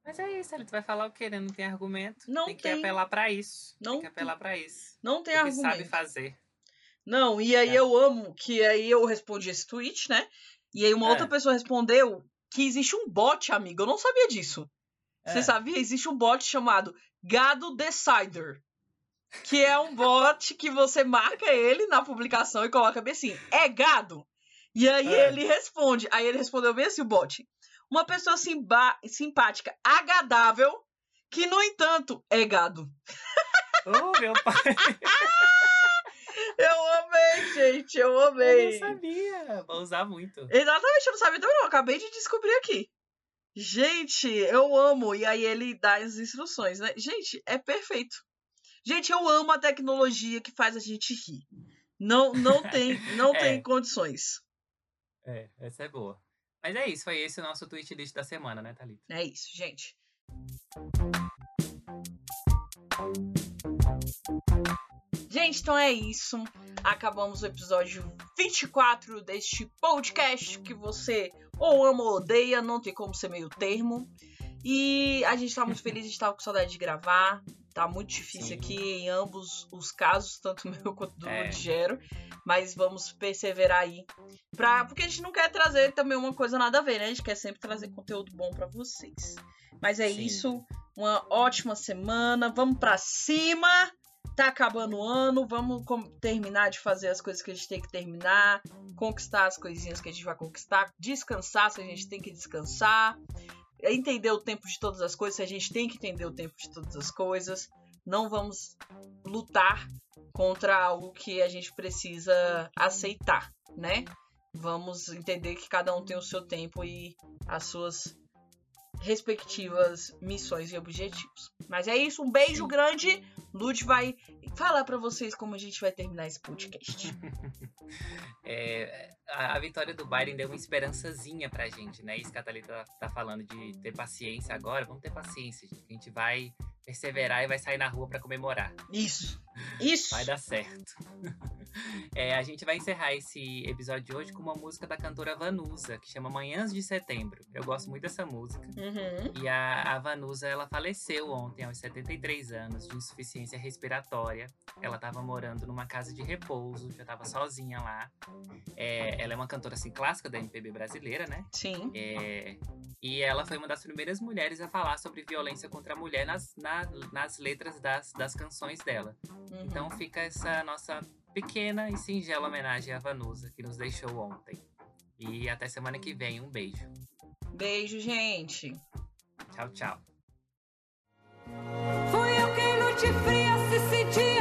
Mas é isso, ele vai falar o quê? né? Não tem argumento. Não tem que tem. apelar pra isso. Não tem que apelar pra isso. não tem o que argumento. sabe fazer. Não, e aí É. eu amo que aí eu respondi esse tweet, né? E aí uma É. outra pessoa respondeu que existe um bot, amigo. Eu não sabia disso. Você É. sabia? Existe um bot chamado Gado Decider. Que é um bot que você marca ele na publicação e coloca bem assim, é gado? E aí É. ele responde. Aí ele respondeu bem assim, o bot. Uma pessoa simpática, agadável, que, no entanto, é gado. Oh, meu pai. Eu amei, gente, eu Eu amei. não sabia. Vou usar muito. Exatamente, eu não sabia também não. Acabei de descobrir aqui. Gente, eu amo. E aí ele dá as instruções, né? Gente, é perfeito. Gente, eu amo a tecnologia que faz a gente rir. Não, não tem, não É. tem condições. É, essa é boa. Mas é isso, foi esse o nosso tweet list da semana, né, Thalita? É isso, gente. Gente, então é isso. Acabamos o episódio 24 deste podcast que você ou ama ou odeia, não tem como ser meio termo. E a gente tá muito feliz, a gente tava com saudade de gravar. Tá muito difícil Sim. aqui em ambos os casos, tanto o meu quanto do É. Gero. Mas vamos perseverar aí. Pra... Porque a gente não quer trazer também uma coisa nada a ver, né? A gente quer sempre trazer conteúdo bom pra vocês. Mas é Sim. isso. Uma ótima semana. Vamos pra cima. Tá acabando o ano. Vamos terminar de fazer as coisas que a gente tem que terminar. Conquistar as coisinhas que a gente vai conquistar. Descansar se a gente tem que descansar. Entender o tempo de todas as coisas se a gente tem que entender o tempo de todas as coisas. Não vamos lutar contra algo que a gente precisa aceitar, né? Vamos entender que cada um tem o seu tempo e as suas respectivas missões e objetivos. Mas é isso, um beijo grande. Lud vai falar pra vocês como a gente vai terminar esse podcast. É, a, vitória do Biden deu uma esperançazinha pra gente, né? Isso que a Thalita tá falando de ter paciência agora. Vamos ter paciência, gente. A gente vai perseverar e vai sair na rua pra comemorar. Isso. Isso. Vai dar certo. É, a gente vai encerrar esse episódio de hoje com uma música da cantora Vanusa, que chama Manhãs de Setembro. Eu gosto muito dessa música. Uhum. E a, a Vanusa, ela faleceu ontem, aos 73 anos, de insuficiência respiratória. Ela estava morando numa casa de repouso, já estava sozinha lá. É, ela é uma cantora assim, clássica da MPB brasileira, né? Sim. É, e ela foi uma das primeiras mulheres a falar sobre violência contra a mulher nas, na- nas letras das, das canções dela. Uhum. Então fica essa nossa pequena e singela homenagem à Vanusa, que nos deixou ontem. E até semana que vem. Um beijo. Beijo, gente. Tchau, tchau. Fui eu quem no te frio